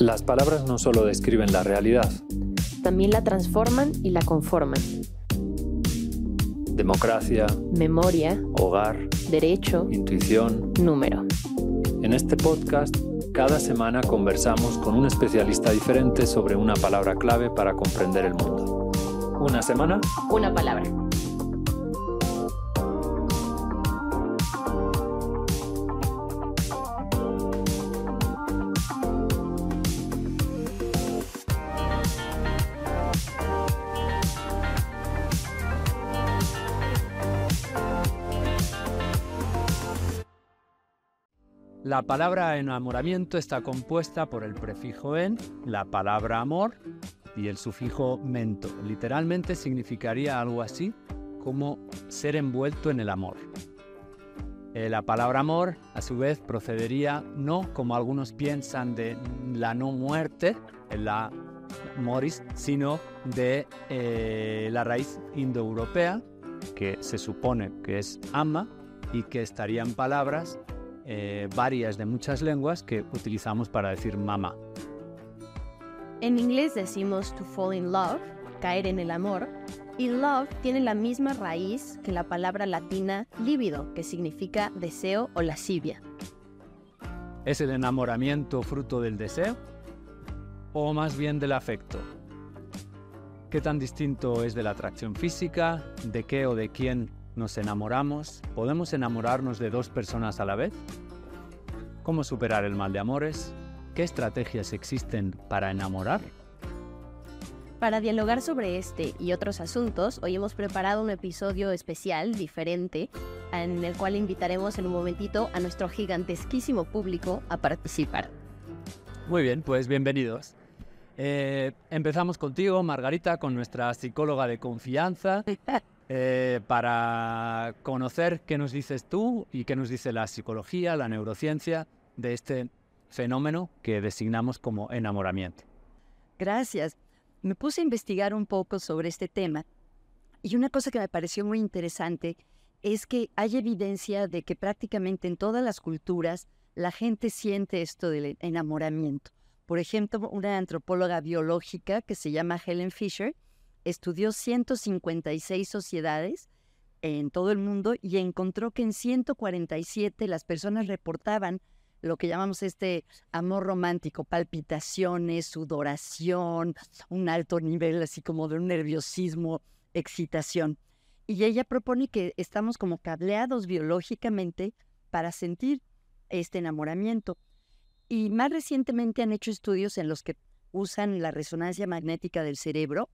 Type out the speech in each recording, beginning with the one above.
Las palabras no solo describen la realidad, También la transforman y la conforman. democracia, Memoria, hogar, derecho, intuición. número. En este podcast, cada semana conversamos con un especialista diferente sobre una palabra clave para comprender el mundo. Una semana, Una palabra. La palabra enamoramiento está compuesta por el prefijo en, la palabra amor y el sufijo mento. Literalmente significaría algo así como ser envuelto en el amor. Eh, la palabra amor, a su vez, procedería no como algunos piensan de la no muerte, la moris, sino de eh, la raíz indoeuropea, que se supone que es ama y que estaría en palabras eh, varias de muchas lenguas que utilizamos para decir mamá. En inglés decimos to fall in love, caer en el amor, y love tiene la misma raíz que la palabra latina libido, que significa deseo o lascivia. ¿Es el enamoramiento fruto del deseo o más bien del afecto? ¿Qué tan distinto es de la atracción física? ¿De qué o de quién nos enamoramos? ¿Podemos enamorarnos de dos personas a la vez? ¿Cómo superar el mal de amores? ¿Qué estrategias existen para enamorar? Para dialogar sobre este y otros asuntos, hoy hemos preparado un episodio especial, diferente, en el cual invitaremos en un momentito a nuestro gigantesquísimo público a participar. Muy bien, pues bienvenidos. Eh, empezamos contigo, Margarita, con nuestra psicóloga de confianza, eh, para conocer qué nos dices tú y qué nos dice la psicología, la neurociencia de este fenómeno que designamos como enamoramiento. Gracias. Me puse a investigar un poco sobre este tema y una cosa que me pareció muy interesante es que hay evidencia de que prácticamente en todas las culturas la gente siente esto del enamoramiento. Por ejemplo, una antropóloga biológica que se llama Helen Fisher estudió 156 sociedades en todo el mundo y encontró que en 147 las personas reportaban lo que llamamos este amor romántico, palpitaciones, sudoración, un alto nivel así como de un nerviosismo, excitación. Y ella propone que estamos como cableados biológicamente para sentir este enamoramiento. Y más recientemente han hecho estudios en los que usan la resonancia magnética del cerebro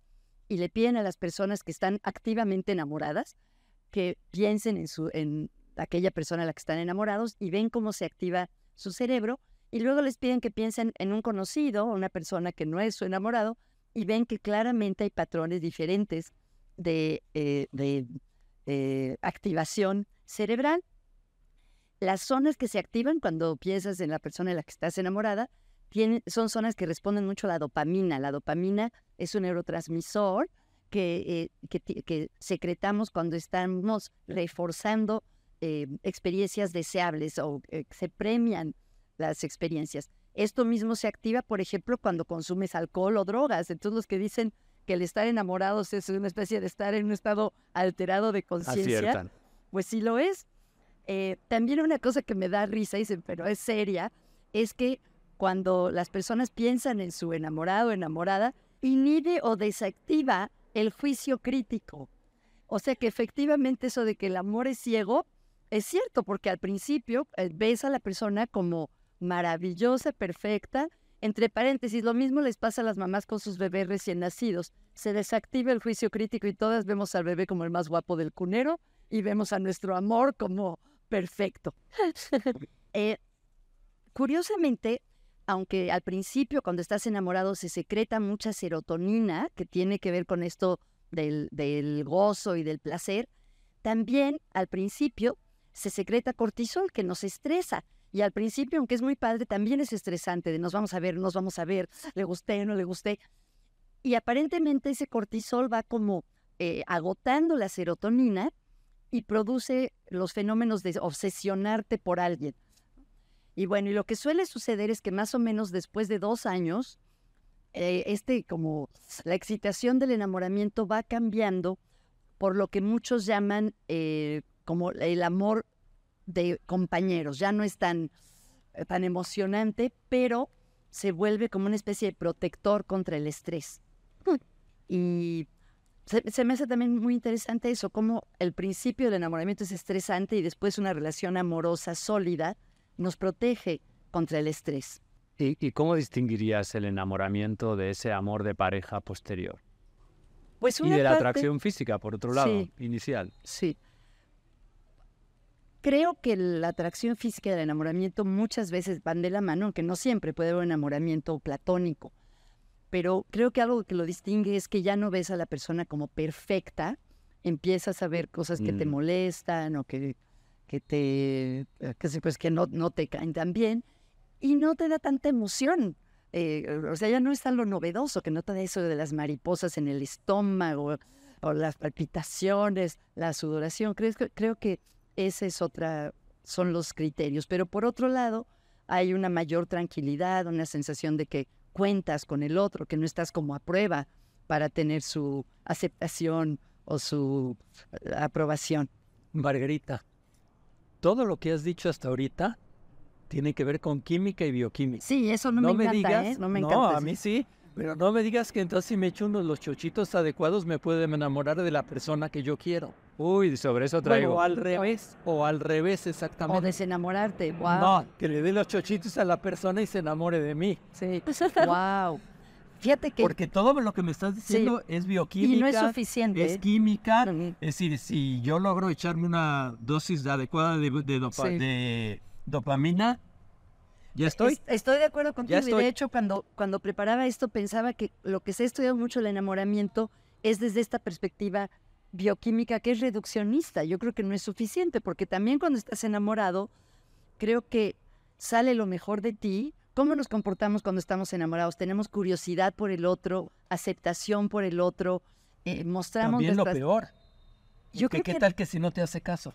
y le piden a las personas que están activamente enamoradas que piensen en, su, en aquella persona a la que están enamorados y ven cómo se activa su cerebro y luego les piden que piensen en un conocido o una persona que no es su enamorado y ven que claramente hay patrones diferentes de, eh, de eh, activación cerebral. Las zonas que se activan cuando piensas en la persona en la que estás enamorada tienen, son zonas que responden mucho a la dopamina. La dopamina es un neurotransmisor que, eh, que, que secretamos cuando estamos reforzando eh, experiencias deseables o eh, se premian las experiencias. Esto mismo se activa, por ejemplo, cuando consumes alcohol o drogas. Entonces los que dicen que el estar enamorados es una especie de estar en un estado alterado de conciencia, pues sí lo es. También una cosa que me da risa, dicen, pero es seria, es que cuando las personas piensan en su enamorado o enamorada, inhibe o desactiva el juicio crítico. O sea que efectivamente eso de que el amor es ciego es cierto, porque al principio eh, ves a la persona como maravillosa, perfecta. Entre paréntesis, lo mismo les pasa a las mamás con sus bebés recién nacidos. Se desactiva el juicio crítico y todas vemos al bebé como el más guapo del cunero y vemos a nuestro amor como perfecto. Eh, curiosamente, aunque al principio cuando estás enamorado se secreta mucha serotonina, que tiene que ver con esto del, gozo y del placer, también al principio se secreta cortisol que nos estresa. Y al principio, aunque es muy padre, también es estresante de nos vamos a ver, nos vamos a ver, le gusté, no le gusté. Y aparentemente ese cortisol va como eh, agotando la serotonina y produce los fenómenos de obsesionarte por alguien. Y bueno, y lo que suele suceder es que más o menos después de dos años, eh, este como la excitación del enamoramiento va cambiando por lo que muchos llaman eh, como el amor de compañeros. Ya no es tan, eh, tan emocionante, pero se vuelve como una especie de protector contra el estrés. Y se, se, me hace también muy interesante eso, como el principio del enamoramiento es estresante y después una relación amorosa sólida nos protege contra el estrés. ¿Y, ¿Y, cómo distinguirías el enamoramiento de ese amor de pareja posterior? Pues y de la parte... atracción física, por otro lado, sí, inicial. Sí. Creo que la atracción física y el enamoramiento muchas veces van de la mano, aunque no siempre puede haber un enamoramiento platónico. Pero creo que algo que lo distingue es que ya no ves a la persona como perfecta, empiezas a ver cosas que mm. te molestan o que, que te que, pues, que no, no te caen tan bien y no te da tanta emoción. Eh, o sea, ya no está lo novedoso, que no te da eso de las mariposas en el estómago o las palpitaciones, la sudoración. Creo, creo que esa es otra, son los criterios. Pero por otro lado, hay una mayor tranquilidad, una sensación de que cuentas con el otro, que no estás como a prueba para tener su aceptación o su eh, aprobación. Margarita, todo lo que has dicho hasta ahorita tiene que ver con química y bioquímica. Sí, eso no, no me, me encanta, digas, ¿eh? No me no, encanta. a mí sí, pero no me digas que entonces si me echo unos los chochitos adecuados me puedo enamorar de la persona que yo quiero. Uy, sobre eso traigo. Bueno, o al revés, o al revés exactamente. O desenamorarte, wow. No, que le dé los chochitos a la persona y se enamore de mí. Sí, wow. Fíjate que... Porque todo lo que me estás diciendo Sí. es bioquímica. Y no es suficiente. Es ¿eh? química. Es decir, si yo logro echarme una dosis adecuada de, de dopa- Sí. de dopamina, ya estoy. Es- estoy de acuerdo contigo. Y estoy. de hecho, cuando, cuando preparaba esto, pensaba que lo que se ha estudiado mucho el enamoramiento es desde esta perspectiva bioquímica que es reduccionista. Yo creo que no es suficiente, porque también cuando estás enamorado, creo que sale lo mejor de ti. ¿Cómo nos comportamos cuando estamos enamorados? Tenemos curiosidad por el otro, aceptación por el otro, eh, mostramos También lo nuestras- peor. Yo ¿Qué, creo qué que- tal que si no te hace caso?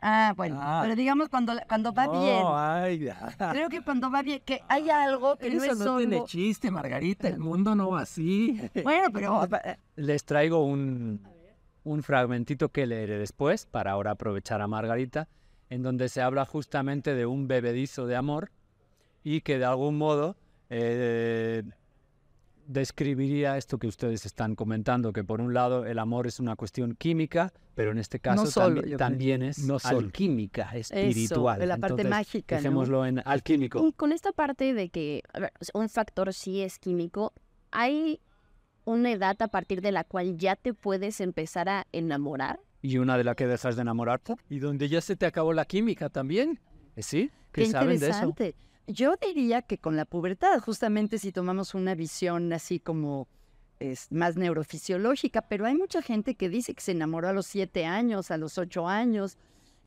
Ah, bueno, Ah. pero digamos cuando, cuando va No, bien. ay, ya. Creo que cuando va bien, que hay algo que no Eso es no solo... tiene chiste, Margarita. El mundo no va así. Bueno, pero Les traigo un, un fragmentito que leeré después, para ahora aprovechar a Margarita, en donde se habla justamente de un bebedizo de amor y que de algún modo eh, describiría esto que ustedes están comentando, que por un lado el amor es una cuestión química, pero en este caso solo, tambi- también es No solo. alquímica, espiritual. de la parte Entonces, mágica, ¿no? Dejémoslo en alquímico. Y con esta parte de que a ver, un factor sí es químico, hay una edad a partir de la cual ya te puedes empezar a enamorar. Y una de la que dejas de enamorarte. Y donde ya se te acabó la química también. ¿Eh, ¿Sí? ¿Qué, Qué saben de eso? Yo diría que con la pubertad, justamente si tomamos una visión así como es, más neurofisiológica, pero hay mucha gente que dice que se enamoró a los siete años, a los ocho años.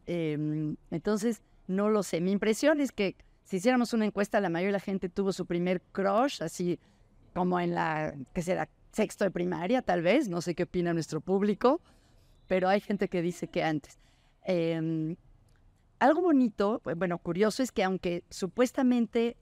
em, entonces, no lo sé. Mi impresión es que si hiciéramos una encuesta, la mayoría de la gente tuvo su primer crush, así como en la, ¿qué será? Sexto de primaria, tal vez. No sé qué opina nuestro público, pero hay gente que dice que antes. Em, algo bonito, bu- bueno, curioso es que aunque supuestamente,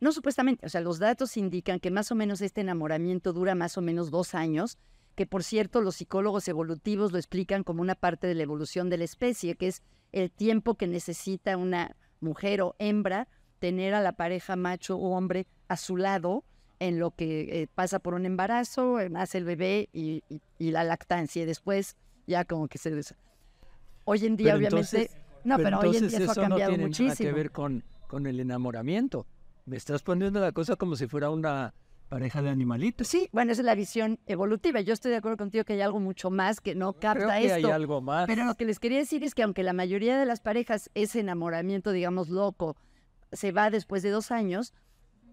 no supuestamente, o sea, los datos indican que más o menos este enamoramiento dura más o menos dos años, que por cierto los psicólogos evolutivos lo explican como una parte de la evolución de la especie, que es el tiempo que necesita una mujer o hembra tener a la pareja macho o hombre a su lado en lo que eh, pasa por un embarazo, eh, nace el bebé y, y- y la lactancia, y después ya como que se... Hoy en día, Pero obviamente... entonces- no, pero, hoy en entonces día eso ha no tiene muchísimo. nada que ver con, con el enamoramiento. Me estás poniendo la cosa como si fuera una pareja de animalitos. Sí, bueno, esa es la visión evolutiva. Yo estoy de acuerdo contigo que hay algo mucho más que no Creo capta que hay algo más. Pero lo que les quería decir es que aunque la mayoría de las parejas ese enamoramiento, digamos, loco, se va después de dos años,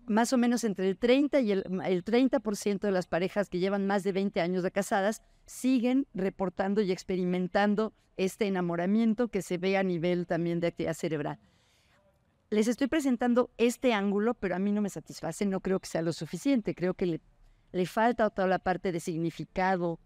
más o menos entre el 30 y el, el 30% de las parejas que llevan más de 20 años de casadas siguen reportando y experimentando este enamoramiento que se ve a nivel también de actividad cerebral. Les estoy presentando este ángulo, pero a mí no me satisface, no creo que sea lo suficiente, creo que le, le falta toda la parte de significado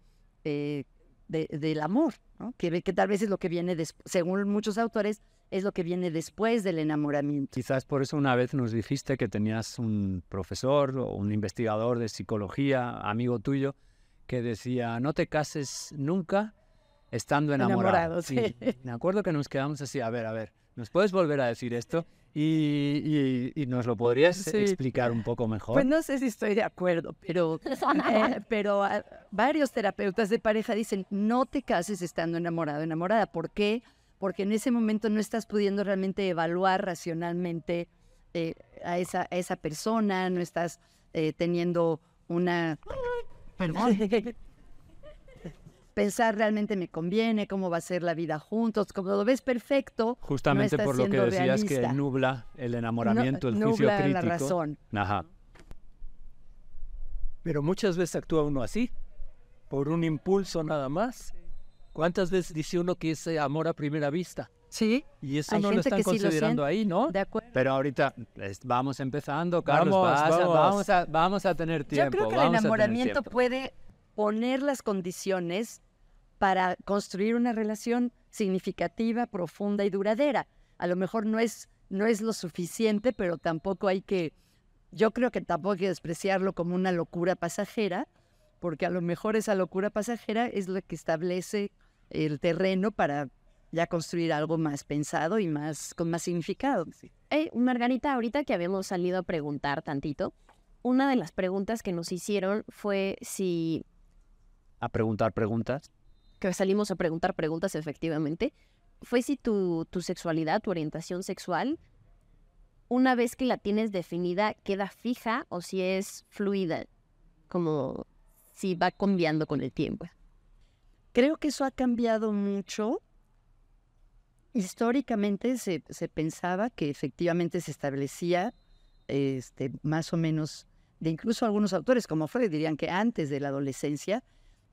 eh, de- del amor, que, tal vez es lo que viene, des- según muchos autores, es lo que viene después del enamoramiento. Quizás por eso una vez nos dijiste que tenías un profesor o un investigador de psicología, amigo tuyo, que decía, no te cases nunca estando enamorado. Enamorado, sí. Me acuerdo que nos quedamos así, a ver, a ver, ¿nos puedes volver a decir esto? Y, y- y nos lo podrías Sí. explicar un poco mejor. Pues no sé si estoy de acuerdo, pero, eh, pero ah, varios terapeutas de pareja dicen, no te cases estando enamorado, enamorada. ¿Por qué? Porque en ese momento no estás pudiendo realmente evaluar racionalmente eh, a, esa, a esa persona, no estás eh, teniendo una... Perdón. Pensar realmente me conviene, cómo va a ser la vida juntos, como lo ves perfecto. Justamente por lo que decías que nubla el enamoramiento, el juicio nubla crítico. la razón. Ajá. Pero muchas veces actúa uno así, por un impulso nada más. ¿Cuántas veces dice uno que es amor a primera vista? Sí, Y eso Hay no lo están que sí lo considerando siente. ahí, ¿no? de acuerdo. Pero ahorita es- vamos empezando, Carlos. Vamos, vas a- vamos. vamos a, vamos a tener Yo tiempo. creo que el enamoramiento puede poner las condiciones para construir una relación significativa, profunda y duradera. A lo mejor no es, no es lo suficiente, pero tampoco hay que, yo creo que tampoco hay que despreciarlo como una locura pasajera, porque a lo mejor esa locura pasajera es lo que establece el terreno para ya construir algo más pensado y más con más significado. Eh, Margarita, ahorita que habíamos salido a preguntar tantito, una de las preguntas que nos hicieron fue si A preguntar preguntas. que salimos a preguntar preguntas efectivamente, fue si tu, tu sexualidad, tu orientación sexual, una vez que la tienes definida, queda fija o si es fluida, como si va cambiando con el tiempo. Creo que eso ha cambiado mucho. Históricamente se, se pensaba que efectivamente se establecía este, más o menos, de incluso algunos autores como Freud dirían que antes de la adolescencia,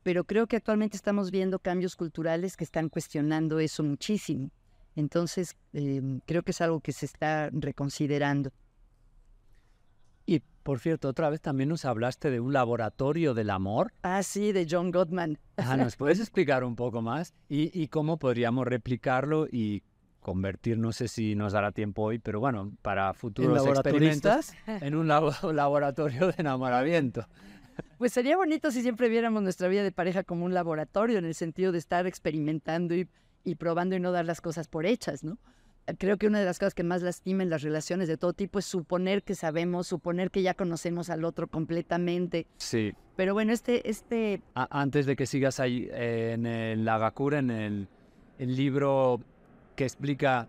pero creo que actualmente estamos viendo cambios culturales que están cuestionando eso muchísimo. Entonces, em, creo que es algo que se está reconsiderando. Y por cierto, otra vez también nos hablaste de un laboratorio del amor. Ah, sí, de John Gottman. Ah, ¿Nos puedes explicar un poco más? Y, y cómo podríamos replicarlo y convertir, no sé si nos dará tiempo hoy, pero bueno, para ¿En futuros experimentos, laboratoristas? en un labo- laboratorio de enamoramiento. Pues sería bonito si siempre viéramos nuestra vida de pareja como un laboratorio, en el sentido de estar experimentando y, y probando y no dar las cosas por hechas, ¿no? Creo que una de las cosas que más lastima en las relaciones de todo tipo es suponer que sabemos, suponer que ya conocemos al otro completamente. Sí. Pero bueno, este, este, A- antes de que sigas ahí, eh, en el Agakura, en el, el libro que explica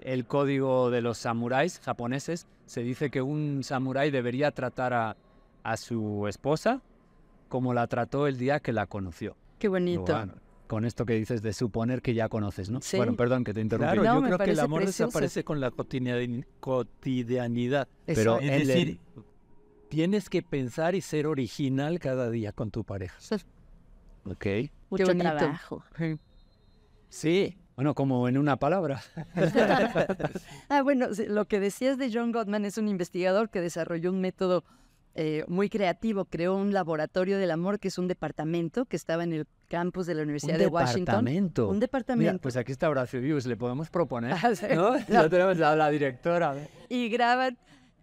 el código de los samuráis japoneses, se dice que un samurái debería tratar a, a su esposa como la trató el día que la conoció. qué bonito. Bueno, con esto que dices de suponer que ya conoces, ¿no? Sí. Bueno, perdón que te interrumpí. Claro, No, yo creo que el amor precioso. desaparece con la cotidiani- cotidianidad. Pero Exacto. Es el- decir, tienes que pensar y ser original cada día con tu pareja. Ok. Mucho bonito. trabajo. Sí, Bueno, como en una palabra. Ah, bueno, lo que decías de John Gottman es un investigador que desarrolló un método eh, muy creativo. Creó un laboratorio del amor, que es un departamento que estaba en el campus de la Universidad un de Washington. departamento. Un Mira, departamento. pues aquí está Horacio Vius, le podemos proponer. Ah, sí. ¿No? Ya tenemos la, la directora. y graban.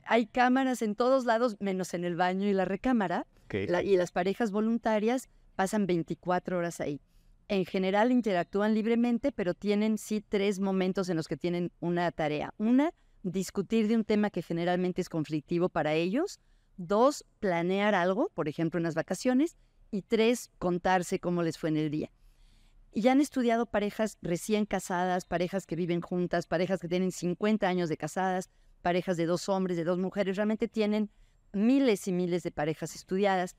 Hay cámaras en todos lados, menos en el baño y la recámara. Ok. La- y las parejas voluntarias pasan 24 horas ahí. En general interactúan libremente, pero tienen sí tres momentos en los que tienen una tarea. Una, discutir de un tema que generalmente es conflictivo para ellos. Dos, planear algo, por ejemplo, unas vacaciones. Y tres, contarse cómo les fue en el día. Y ya han estudiado parejas recién casadas, parejas que viven juntas, parejas que tienen 50 años de casadas, parejas de dos hombres, de dos mujeres. Realmente tienen miles y miles de parejas estudiadas.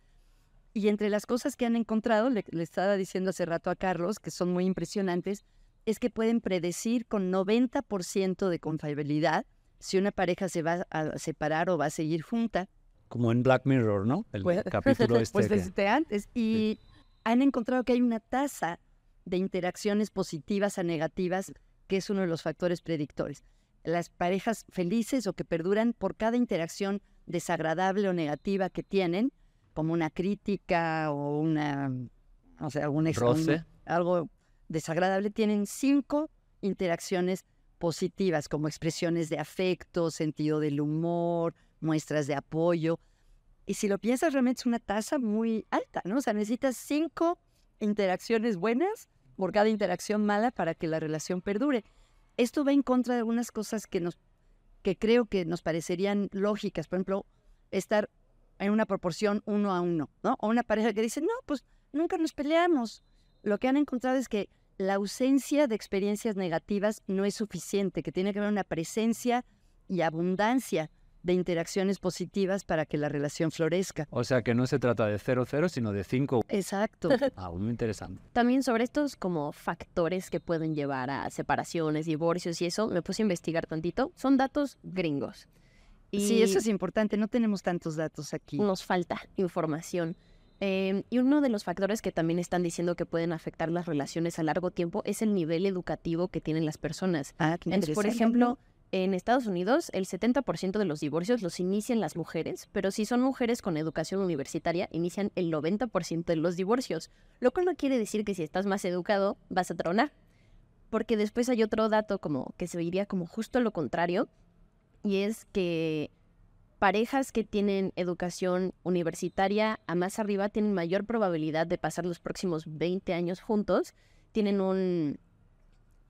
Y entre las cosas que han encontrado, le, le estaba diciendo hace rato a Carlos, que son muy impresionantes, es que pueden predecir con 90% de confiabilidad si una pareja se va a separar o va a seguir junta. Como en Black Mirror, ¿no? El Pues- capítulo este. Pues que- desde antes. Y han encontrado que hay una tasa de interacciones positivas a negativas que es uno de los factores predictores. Las parejas felices o que perduran por cada interacción desagradable o negativa que tienen, como una crítica o una, o sea, un- algo desagradable, tienen cinco interacciones positivas, como expresiones de afecto, sentido del humor, muestras de apoyo. Y si lo piensas, realmente es una tasa muy alta, ¿no? O sea, necesitas cinco interacciones buenas por cada interacción mala para que la relación perdure. Esto va en contra de algunas cosas que nos que creo que nos parecerían lógicas. Por ejemplo, estar en una proporción uno a uno, ¿no? O una pareja que dice, no, pues nunca nos peleamos. Lo que han encontrado es que la ausencia de experiencias negativas no es suficiente, que tiene que haber una presencia y abundancia de interacciones positivas para que la relación florezca. O sea que no se trata de 0-0, sino de 5. Exacto. Ah, muy interesante. También sobre estos como factores que pueden llevar a separaciones, divorcios y eso, me puse a investigar tantito. Son datos gringos. Y Sí, eso es importante, no tenemos tantos datos aquí. nos falta información. Eh, y uno de los factores que también están diciendo que pueden afectar las relaciones a largo tiempo es el nivel educativo que tienen las personas. Ah, qué Entonces, por ejemplo, en Estados Unidos el 70% de los divorcios los inician las mujeres, pero si son mujeres con educación universitaria, inician el 90% de los divorcios, lo cual no quiere decir que si estás más educado vas a tronar, porque después hay otro dato como que se iría como justo lo contrario, y es que parejas que tienen educación universitaria a más arriba tienen mayor probabilidad de pasar los próximos 20 años juntos, tienen un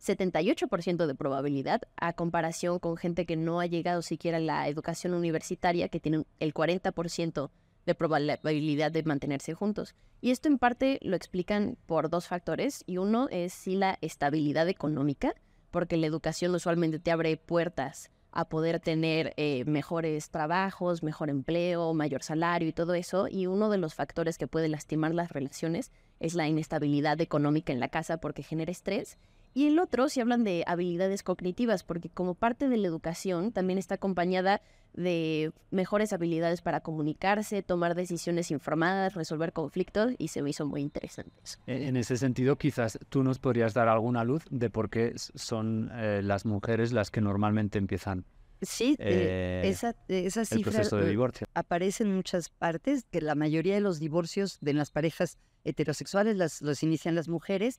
78% de probabilidad a comparación con gente que no ha llegado siquiera a la educación universitaria, que tienen el 40% de probabilidad de mantenerse juntos. Y esto en parte lo explican por dos factores, y uno es sí la estabilidad económica, porque la educación usualmente te abre puertas a poder tener eh, mejores trabajos, mejor empleo, mayor salario y todo eso. Y uno de los factores que puede lastimar las relaciones es la inestabilidad económica en la casa porque genera estrés. Y el otro, si hablan de habilidades cognitivas, porque como parte de la educación también está acompañada de mejores habilidades para comunicarse, tomar decisiones informadas, resolver conflictos, y se me hizo muy interesante eso. E- En ese sentido, quizás tú nos podrías dar alguna luz de por qué son eh, las mujeres las que normalmente empiezan Sí, eh, eh, esa, esa el cifra proceso de eh, divorcio. aparece en muchas partes, que la mayoría de los divorcios de las parejas heterosexuales las, los inician las mujeres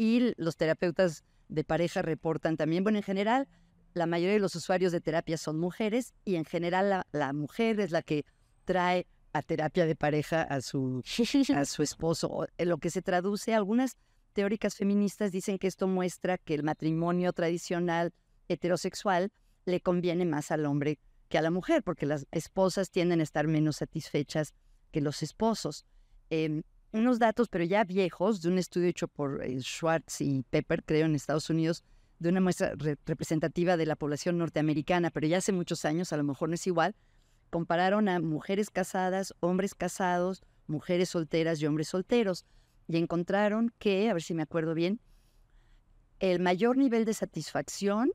y los terapeutas de pareja reportan también, bueno, en general, la mayoría de los usuarios de terapia son mujeres y en general la, la mujer es la que trae a terapia de pareja a su, a su esposo. En lo que se traduce, algunas teóricas feministas dicen que esto muestra que el matrimonio tradicional heterosexual le conviene más al hombre que a la mujer, porque las esposas tienden a estar menos satisfechas que los esposos. Em, unos datos, pero ya viejos, de un estudio hecho por eh, Schwartz y Pepper, creo, en Estados Unidos, de una muestra re- representativa de la población norteamericana, pero ya hace muchos años, a lo mejor no es igual, compararon a mujeres casadas, hombres casados, mujeres solteras y hombres solteros, y encontraron que, a ver si me acuerdo bien, el mayor nivel de satisfacción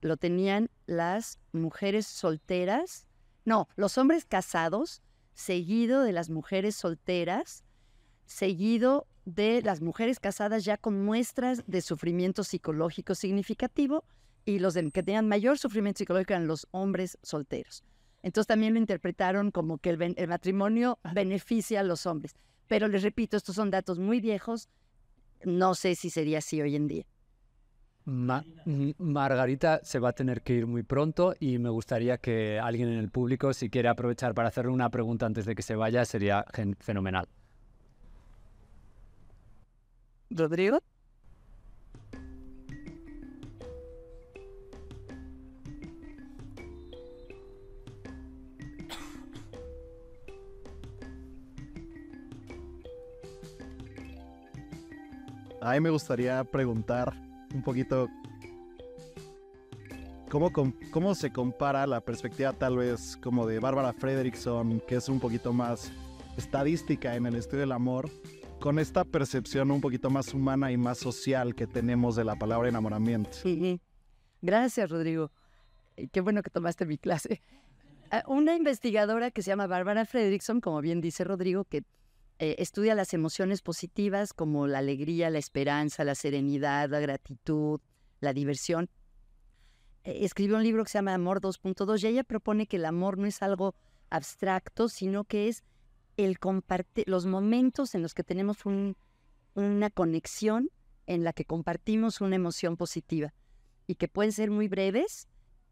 lo tenían las mujeres solteras, no, los hombres casados, seguido de las mujeres solteras, seguido de las mujeres casadas ya con muestras de sufrimiento psicológico significativo y los que tenían mayor sufrimiento psicológico eran los hombres solteros. Entonces también lo interpretaron como que el, matrimonio beneficia a los hombres. Pero les repito, estos son datos muy viejos. No sé si sería así hoy en día. Ma- Margarita se va a tener que ir muy pronto y me gustaría que alguien en el público, si quiere aprovechar para hacerle una pregunta antes de que se vaya, sería fenomenal. Rodrigo. A mí me gustaría preguntar un poquito cómo, cómo se compara la perspectiva tal vez como de Bárbara Fredrickson, que es un poquito más estadística en el estudio del amor, con esta percepción un poquito más humana y más social que tenemos de la palabra enamoramiento. Gracias, Rodrigo. Eh, Qué bueno que tomaste mi clase. Ah, Una investigadora que se llama Bárbara Fredrickson, como bien dice Rodrigo, que eh, estudia las emociones positivas como la alegría, la esperanza, la serenidad, la gratitud, la diversión. eh, escribió un libro que se llama Amor 2.2 y ella propone que el amor no es algo abstracto, sino que es el compartir los momentos en los que tenemos un- una conexión en la que compartimos una emoción positiva. y que pueden ser muy breves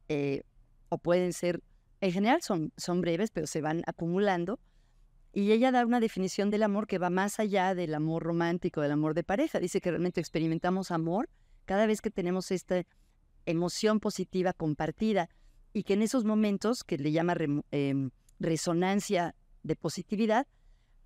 eh, o pueden ser, en general son, son breves, pero se van acumulando. Y ella da una definición del amor que va más allá del amor romántico, del amor de pareja. Dice que realmente experimentamos amor cada vez que tenemos esta emoción positiva compartida y que en esos momentos, que le llama em, resonancia de positividad,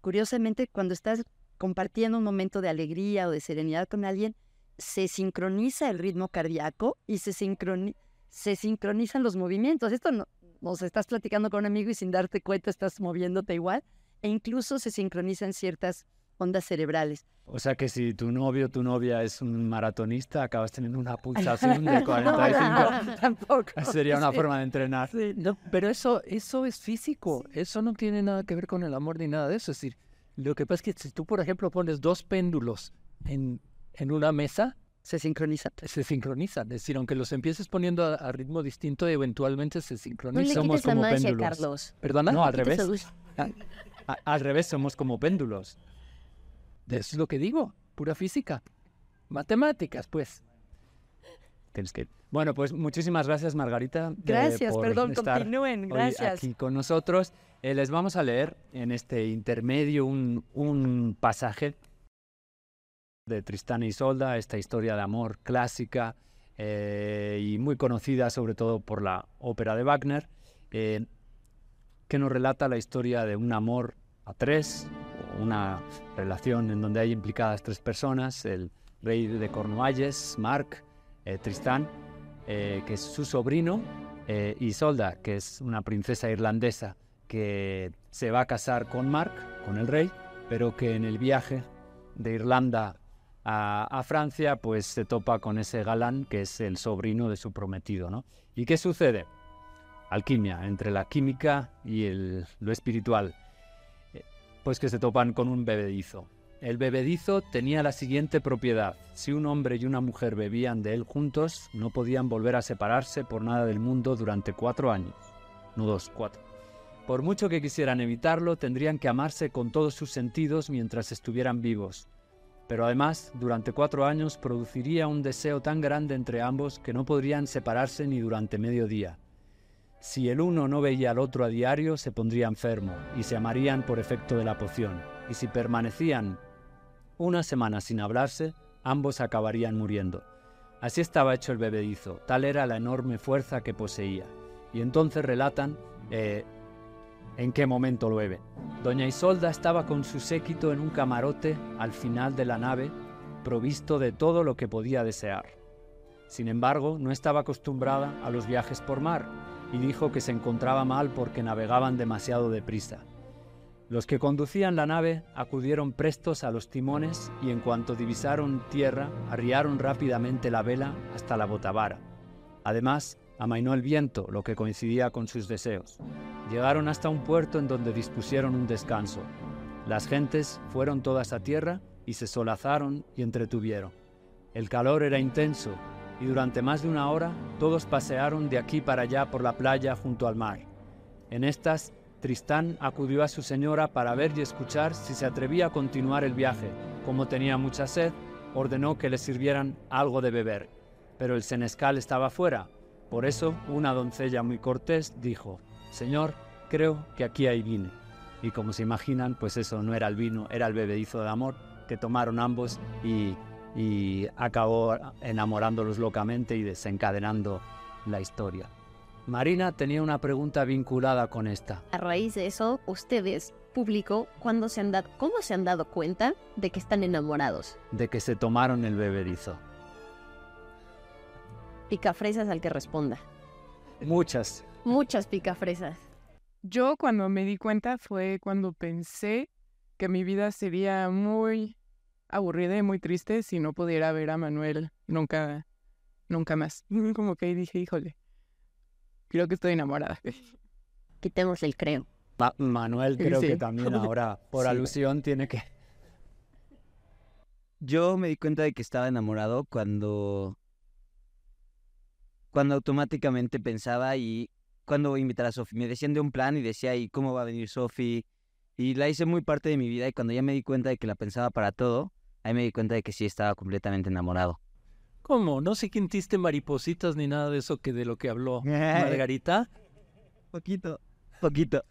curiosamente cuando estás compartiendo un momento de alegría o de serenidad con alguien, se sincroniza el ritmo cardíaco y se, se sincronizan los movimientos. Esto no, nos estás platicando con un amigo y sin darte cuenta estás moviéndote igual e incluso se sincronizan ciertas ondas cerebrales. O sea que si tu novio o tu novia es un maratonista, acabas teniendo una pulsación de 45. Tampoco. Sería una forma de entrenar. no, pero eso, eso es físico. Eso no tiene nada que ver con el amor ni nada de eso. Es decir, lo que pasa es que si tú, por ejemplo, pones dos péndulos en, en una mesa, se sincronizan. Se sincronizan. Es decir, aunque los empieces poniendo a, ritmo distinto, eventualmente se sincronizan. No le somos como péndulos. Carlos. ¿Perdona? No, al revés. al revés, somos como péndulos. Eso es lo que digo, pura física. Matemáticas, pues. Tienes que... Bueno, pues muchísimas gracias, Margarita. Gracias, perdón, continúen, gracias. aquí con nosotros. Eh, les vamos a leer en este intermedio un, un pasaje de Tristán y Isolda, esta historia de amor clásica eh, y muy conocida sobre todo por la ópera de Wagner, eh, que nos relata la historia de un amor a tres, una relación en donde hay implicadas tres personas, el rey de Cornualles, Mark, eh, Tristán, que es su sobrino, y Isolda, que es una princesa irlandesa que se va a casar con Mark, con el rey, pero que en el viaje de Irlanda a, Francia, pues se topa con ese galán que es el sobrino de su prometido. ¿no? ¿Y qué sucede? Alquimia, entre la química y lo espiritual. Pues que se topan con un bebedizo. El bebedizo tenía la siguiente propiedad. Si un hombre y una mujer bebían de él juntos, no podían volver a separarse por nada del mundo durante cuatro años. No dos, cuatro. Por mucho que quisieran evitarlo, tendrían que amarse con todos sus sentidos mientras estuvieran vivos pero además durante cuatro años produciría un deseo tan grande entre ambos que no podrían separarse ni durante medio día. Si el uno no veía al otro a diario, se pondría enfermo y se amarían por efecto de la poción, y si permanecían una semana sin hablarse, ambos acabarían muriendo. Así estaba hecho el bebedizo, tal era la enorme fuerza que poseía. Y entonces relatan eh, en qué momento llueve. Doña Isolda estaba con su séquito en un camarote al final de la nave, provisto de todo lo que podía desear. Sin embargo, no estaba acostumbrada a los viajes por mar y dijo que se encontraba mal porque navegaban demasiado deprisa. Los que conducían la nave acudieron prestos a los timones y en cuanto divisaron tierra, arriaron rápidamente la vela hasta la botavara. Además, amainó el viento, lo que coincidía con sus deseos. Llegaron hasta un puerto en donde dispusieron un descanso. Las gentes fueron todas a tierra y se solazaron y entretuvieron. El calor era intenso y durante más de una hora todos pasearon de aquí para allá por la playa junto al mar. En estas, Tristán acudió a su señora para ver y escuchar si se atrevía a continuar el viaje. Como tenía mucha sed, ordenó que le sirvieran algo de beber. Pero el senescal estaba fuera, por eso, una doncella muy cortés dijo, Señor, creo que aquí hay vino. Y como se imaginan, pues eso no era el vino, era el bebedizo de amor que tomaron ambos y, acabó enamorándolos locamente y desencadenando la historia. Marina tenía una pregunta vinculada con esta. A raíz de eso, ustedes, público, ¿cuándo se han dado, ¿cómo se han dado cuenta de que están enamorados? De que se tomaron el bebedizo. Picafresas al que responda. Muchas. Muchas picafresas. Yo cuando me di cuenta fue cuando pensé que mi vida sería muy aburrida y muy triste si no pudiera ver a Manuel nunca, nunca más. Como que ahí dije, híjole, creo que estoy enamorada. Quitemos el creo. Manuel creo que también ahora, por alusión, tiene que... Yo me di cuenta de que estaba enamorado cuando cuando automáticamente pensaba y cuando voy a invitar a Sofi. Me decían de un plan y decía, ¿y cómo va a venir Sofi? Y la hice muy parte de mi vida y cuando ya me di cuenta de que la pensaba para todo, ahí me di cuenta de que sí estaba completamente enamorado. ¿Cómo? ¿No sentiste maripositas ni nada de eso que de lo que habló Margarita? Poquito, poquito.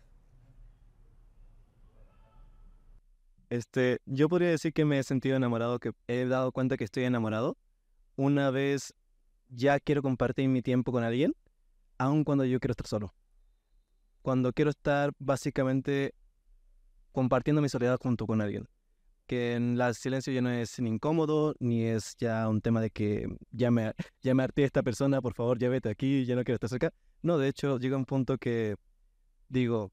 Este, yo podría decir que me he sentido enamorado, que he dado cuenta que estoy enamorado una vez ya quiero compartir mi tiempo con alguien, aun cuando yo quiero estar solo. Cuando quiero estar básicamente compartiendo mi soledad junto con alguien. Que en el silencio ya no es ni incómodo, ni es ya un tema de que ya me, ya me harté esta persona, por favor, ya vete aquí, ya no quiero estar cerca. No, de hecho, llega un punto que digo,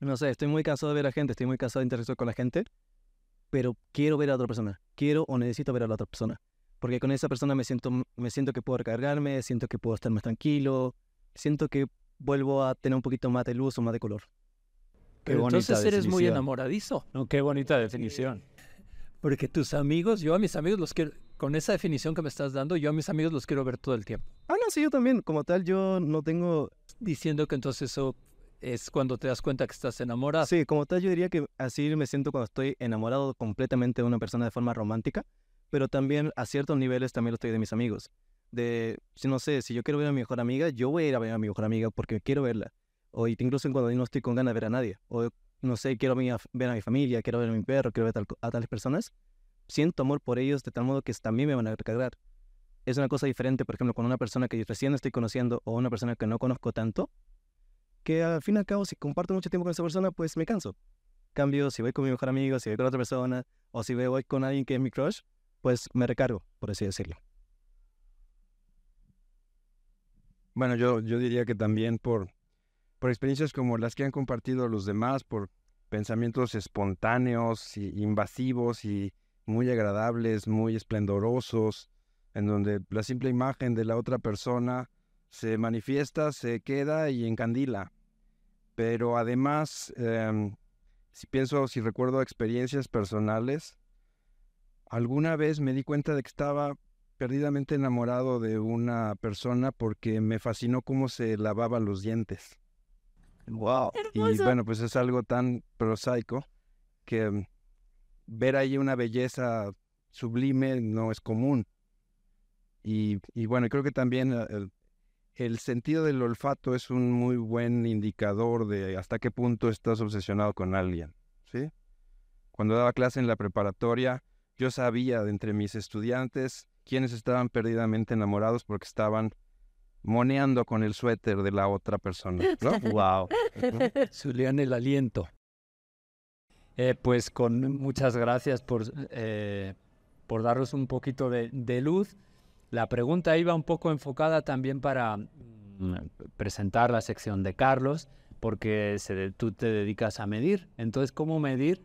no sé, estoy muy cansado de ver a gente, estoy muy cansado de interactuar con la gente, pero quiero ver a otra persona, quiero o necesito ver a la otra persona, porque con esa persona me siento, me siento que puedo recargarme, siento que puedo estar más tranquilo, siento que vuelvo a tener un poquito más de luz o más de color. Qué Pero bonita entonces eres muy enamoradizo. No, qué bonita definición. Porque tus amigos, yo a mis amigos los quiero, con esa definición que me estás dando, yo a mis amigos los quiero ver todo el tiempo. Ah, no, sí, yo también, como tal, yo no tengo Diciendo que entonces eso es cuando te das cuenta que estás enamorado. Sí, como tal, yo diría que así me siento cuando estoy enamorado completamente de una persona de forma romántica, pero también a ciertos niveles también lo estoy de mis amigos. De, si no sé, si yo quiero ver a mi mejor amiga, yo voy a ir a ver a mi mejor amiga porque quiero verla. O incluso cuando no estoy con ganas de ver a nadie. O no sé, quiero ver a mi familia, quiero ver a mi perro, quiero ver a tales personas. Siento amor por ellos de tal modo que también me van a recargar. Es una cosa diferente, por ejemplo, con una persona que recién estoy conociendo o una persona que no conozco tanto, que al fin y al cabo, si comparto mucho tiempo con esa persona, pues me canso. Cambio, si voy con mi mejor amigo, si voy con otra persona, o si voy con alguien que es mi crush, pues me recargo, por así decirlo. Bueno, yo, yo diría que también por, por experiencias como las que han compartido los demás, por pensamientos espontáneos y invasivos y muy agradables, muy esplendorosos, en donde la simple imagen de la otra persona se manifiesta, se queda y encandila. Pero además, em, si pienso, si recuerdo experiencias personales, alguna vez me di cuenta de que estaba perdidamente enamorado de una persona porque me fascinó cómo se lavaba los dientes. Wow. Y bueno, pues es algo tan prosaico que mm, ver ahí una belleza sublime no es común. Y, y bueno, creo que también eh, el, el sentido del olfato es un muy buen indicador de hasta qué punto estás obsesionado con alguien, ¿sí? Cuando daba clase en la preparatoria, yo sabía de entre mis estudiantes quienes estaban perdidamente enamorados porque estaban moneando con el suéter de la otra persona, ¿no? Wow. Zulian el aliento. Eh, pues con muchas gracias por, eh, por darnos un poquito de, de luz. La pregunta iba un poco enfocada también para mm, presentar la sección de Carlos, porque se tú te dedicas a medir. Entonces, ¿cómo medir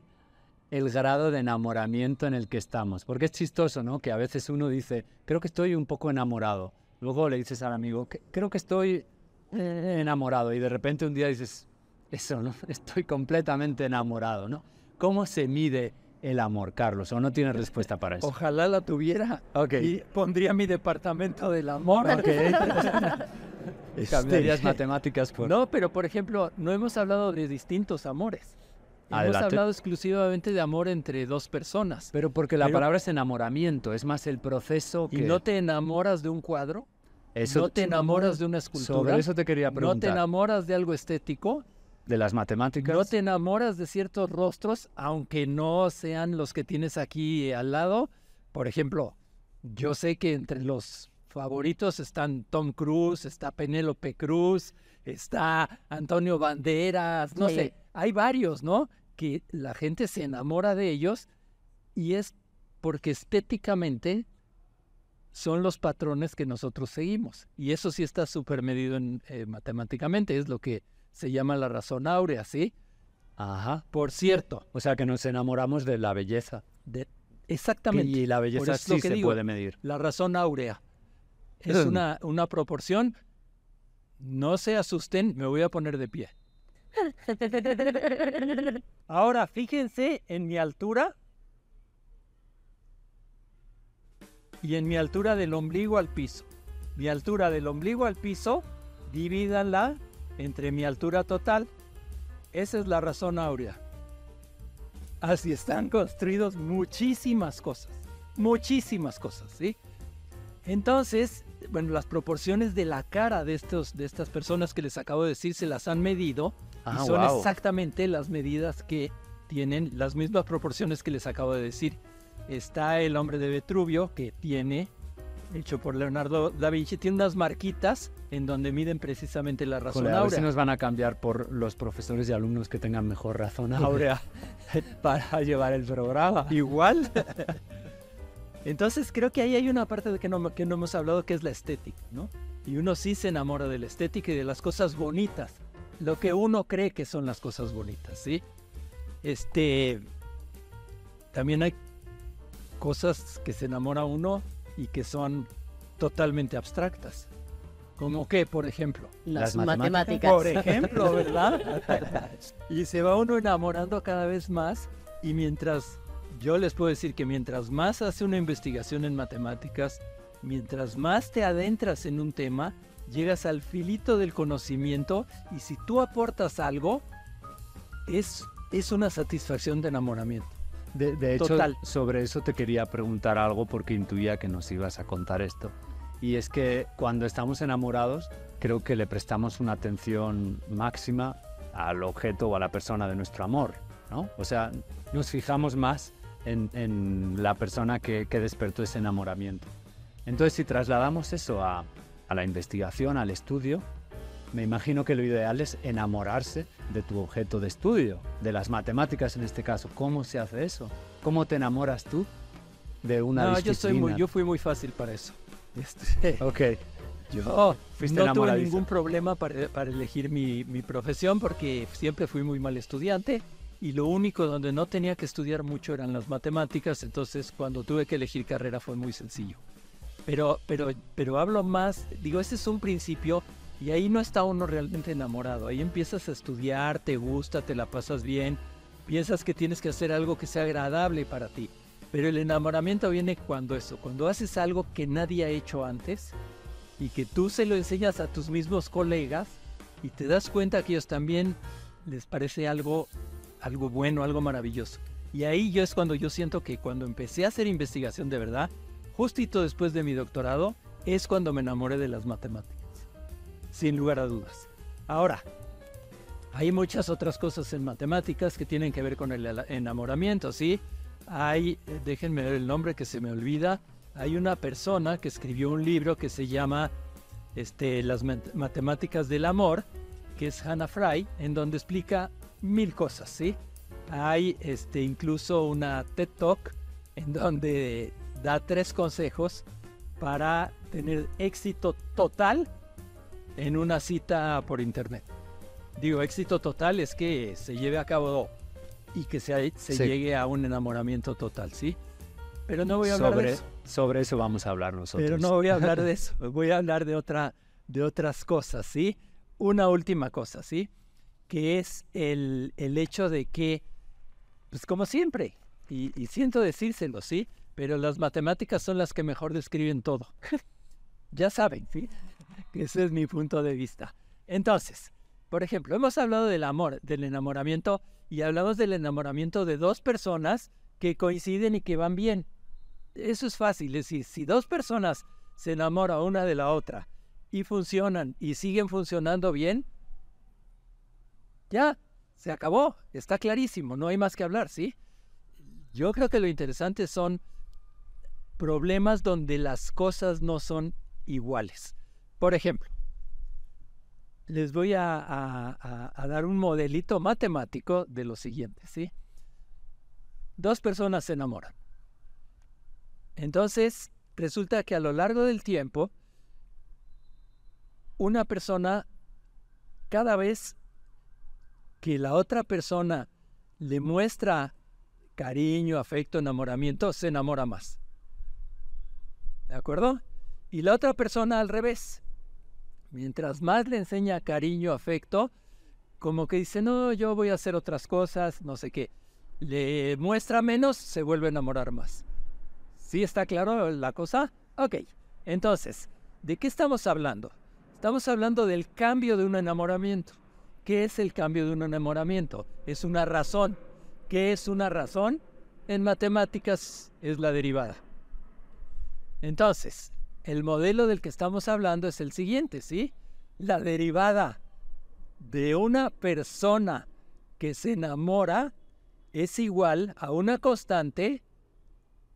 el grado de enamoramiento en el que estamos? Porque es chistoso, ¿no? Que a veces uno dice, creo que estoy un poco enamorado. Luego le dices al amigo, "Que- creo que estoy eh, enamorado. Y de repente un día dices, eso, ¿no? Estoy completamente enamorado, ¿no? ¿Cómo se mide el amor, Carlos? ¿O no tienes respuesta para eso? Ojalá la tuviera. Ok. Y pondría mi departamento del amor. Ok. Cambiarías Este, matemáticas por... No, pero por ejemplo, no hemos hablado de distintos amores. Hemos Adelante. hablado exclusivamente de amor entre dos personas. Pero porque la Pero- palabra es enamoramiento, es más el proceso ¿Y no te enamoras de un cuadro? Eso- ¿No te enamoras de una escultura? Sobre eso te quería ¿No te preguntar. enamoras de algo estético? de las matemáticas. ¿No te enamoras de ciertos rostros, aunque no sean los que tienes aquí al lado? Por ejemplo, yo sé que entre los favoritos están Tom Cruise, está Penélope Cruz, está Antonio Banderas, no Sí. sé, hay varios, ¿no? Que la gente se enamora de ellos y es porque estéticamente son los patrones que nosotros seguimos. Y eso sí está súper medido en, eh, matemáticamente, es lo que se llama la razón áurea, ¿sí? Ajá. Por cierto, O sea que nos enamoramos de la belleza. de- exactamente. Y la belleza sí que se digo, puede medir. La razón áurea es una, una proporción. No se asusten, me voy a poner de pie. Ahora fíjense en mi altura y en mi altura del ombligo al piso. Mi altura del ombligo al piso, divídanla entre mi altura total. Esa es la razón áurea. Así están construidos muchísimas cosas. Muchísimas cosas, ¿sí? Entonces, bueno, las proporciones de la cara de, estos, de estas personas que les acabo de decir se las han medido Ah, y son wow. exactamente las medidas que tienen las mismas proporciones que les acabo de decir. Está el hombre de Vitruvio que tiene, hecho por Leonardo da Vinci, tiene unas marquitas en donde miden precisamente la razón Jole, a ver si áurea. nos van a cambiar por los profesores y alumnos que tengan mejor razón áurea para llevar el programa. Igual. Entonces creo que ahí hay una parte de que no, que no hemos hablado que es la estética, ¿no? Y uno sí se enamora de la estética y de las cosas bonitas, lo que uno cree que son las cosas bonitas, ¿sí? Este, también hay cosas que se enamora uno y que son totalmente abstractas. Como que, por ejemplo, Las, Las matemáticas. matemáticas. por ejemplo, ¿verdad? y se va uno enamorando cada vez más y mientras, yo les puedo decir que mientras más hace una investigación en matemáticas, mientras más te adentras en un tema, llegas al filito del conocimiento y si tú aportas algo, es, es una satisfacción de enamoramiento. De, de hecho, Total. sobre eso te quería preguntar algo porque intuía que nos ibas a contar esto. Y es que cuando estamos enamorados, creo que le prestamos una atención máxima al objeto o a la persona de nuestro amor, ¿no? O sea, nos fijamos más en, en la persona que, que despertó ese enamoramiento. Entonces, si trasladamos eso a, a la investigación, al estudio, me imagino que lo ideal es enamorarse de tu objeto de estudio, de las matemáticas en este caso. ¿Cómo se hace eso? ¿Cómo te enamoras tú de una no, yo, soy muy, disciplina? yo fui muy fácil para eso. Este, Ok, Yo Fuiste no tuve ningún problema para, para elegir mi, mi profesión porque siempre fui muy mal estudiante y lo único donde no tenía que estudiar mucho eran las matemáticas, entonces cuando tuve que elegir carrera fue muy sencillo. Pero, pero, pero hablo más, digo, ese es un principio y ahí no está uno realmente enamorado, ahí empiezas a estudiar, te gusta, te la pasas bien, piensas que tienes que hacer algo que sea agradable para ti. Pero el enamoramiento viene cuando eso, cuando haces algo que nadie ha hecho antes y que tú se lo enseñas a tus mismos colegas y te das cuenta que ellos también les parece algo, algo bueno, algo maravilloso. Y ahí yo es cuando yo siento que cuando empecé a hacer investigación de verdad, justito después de mi doctorado, es cuando me enamoré de las matemáticas. Sin lugar a dudas. Ahora, hay muchas otras cosas en matemáticas que tienen que ver con el enamoramiento, ¿sí? Hay, eh, déjenme ver el nombre que se me olvida, hay una persona que escribió un libro que se llama este, Las mat- matemáticas del amor, que es Hannah Fry, en donde explica mil cosas, ¿sí? Hay este, incluso una TED Talk en donde da tres consejos para tener éxito total en una cita por internet. Digo, éxito total es que se lleve a cabo y que se, se Sí. llegue a un enamoramiento total, ¿sí? Pero no voy a hablar de sobre, eso. sobre eso vamos a hablar nosotros. Pero no voy a hablar de eso. Voy a hablar de, otra, de otras cosas, ¿sí? Una última cosa, ¿sí? Que es el, el hecho de que, pues como siempre, y, y siento decírselo, ¿sí? Pero las matemáticas son las que mejor describen todo. ya saben, ¿sí? Que ese es mi punto de vista. Entonces, por ejemplo, hemos hablado del amor, del enamoramiento, y hablamos del enamoramiento de dos personas que coinciden y que van bien. Eso es fácil, es decir, si dos personas se enamoran una de la otra y funcionan y siguen funcionando bien, ya, se acabó, está clarísimo, no hay más que hablar, ¿sí? Yo creo que lo interesante son problemas donde las cosas no son iguales. Por ejemplo, les voy a, dar un modelito matemático de lo siguiente, ¿sí? Dos personas se enamoran. Entonces, resulta que a lo largo del tiempo, una persona, cada vez que la otra persona le muestra cariño, afecto, enamoramiento, se enamora más. ¿De acuerdo? Y la otra persona al revés. Mientras más le enseña cariño, afecto, como que dice, no, yo voy a hacer otras cosas, no sé qué. Le muestra menos, se vuelve a enamorar más. ¿Sí está claro la cosa? Ok, entonces, ¿de qué estamos hablando? Estamos hablando del cambio de un enamoramiento. ¿Qué es el cambio de un enamoramiento? Es una razón. ¿Qué es una razón? En matemáticas es la derivada. Entonces, el modelo del que estamos hablando es el siguiente, ¿sí? La derivada de una persona que se enamora es igual a una constante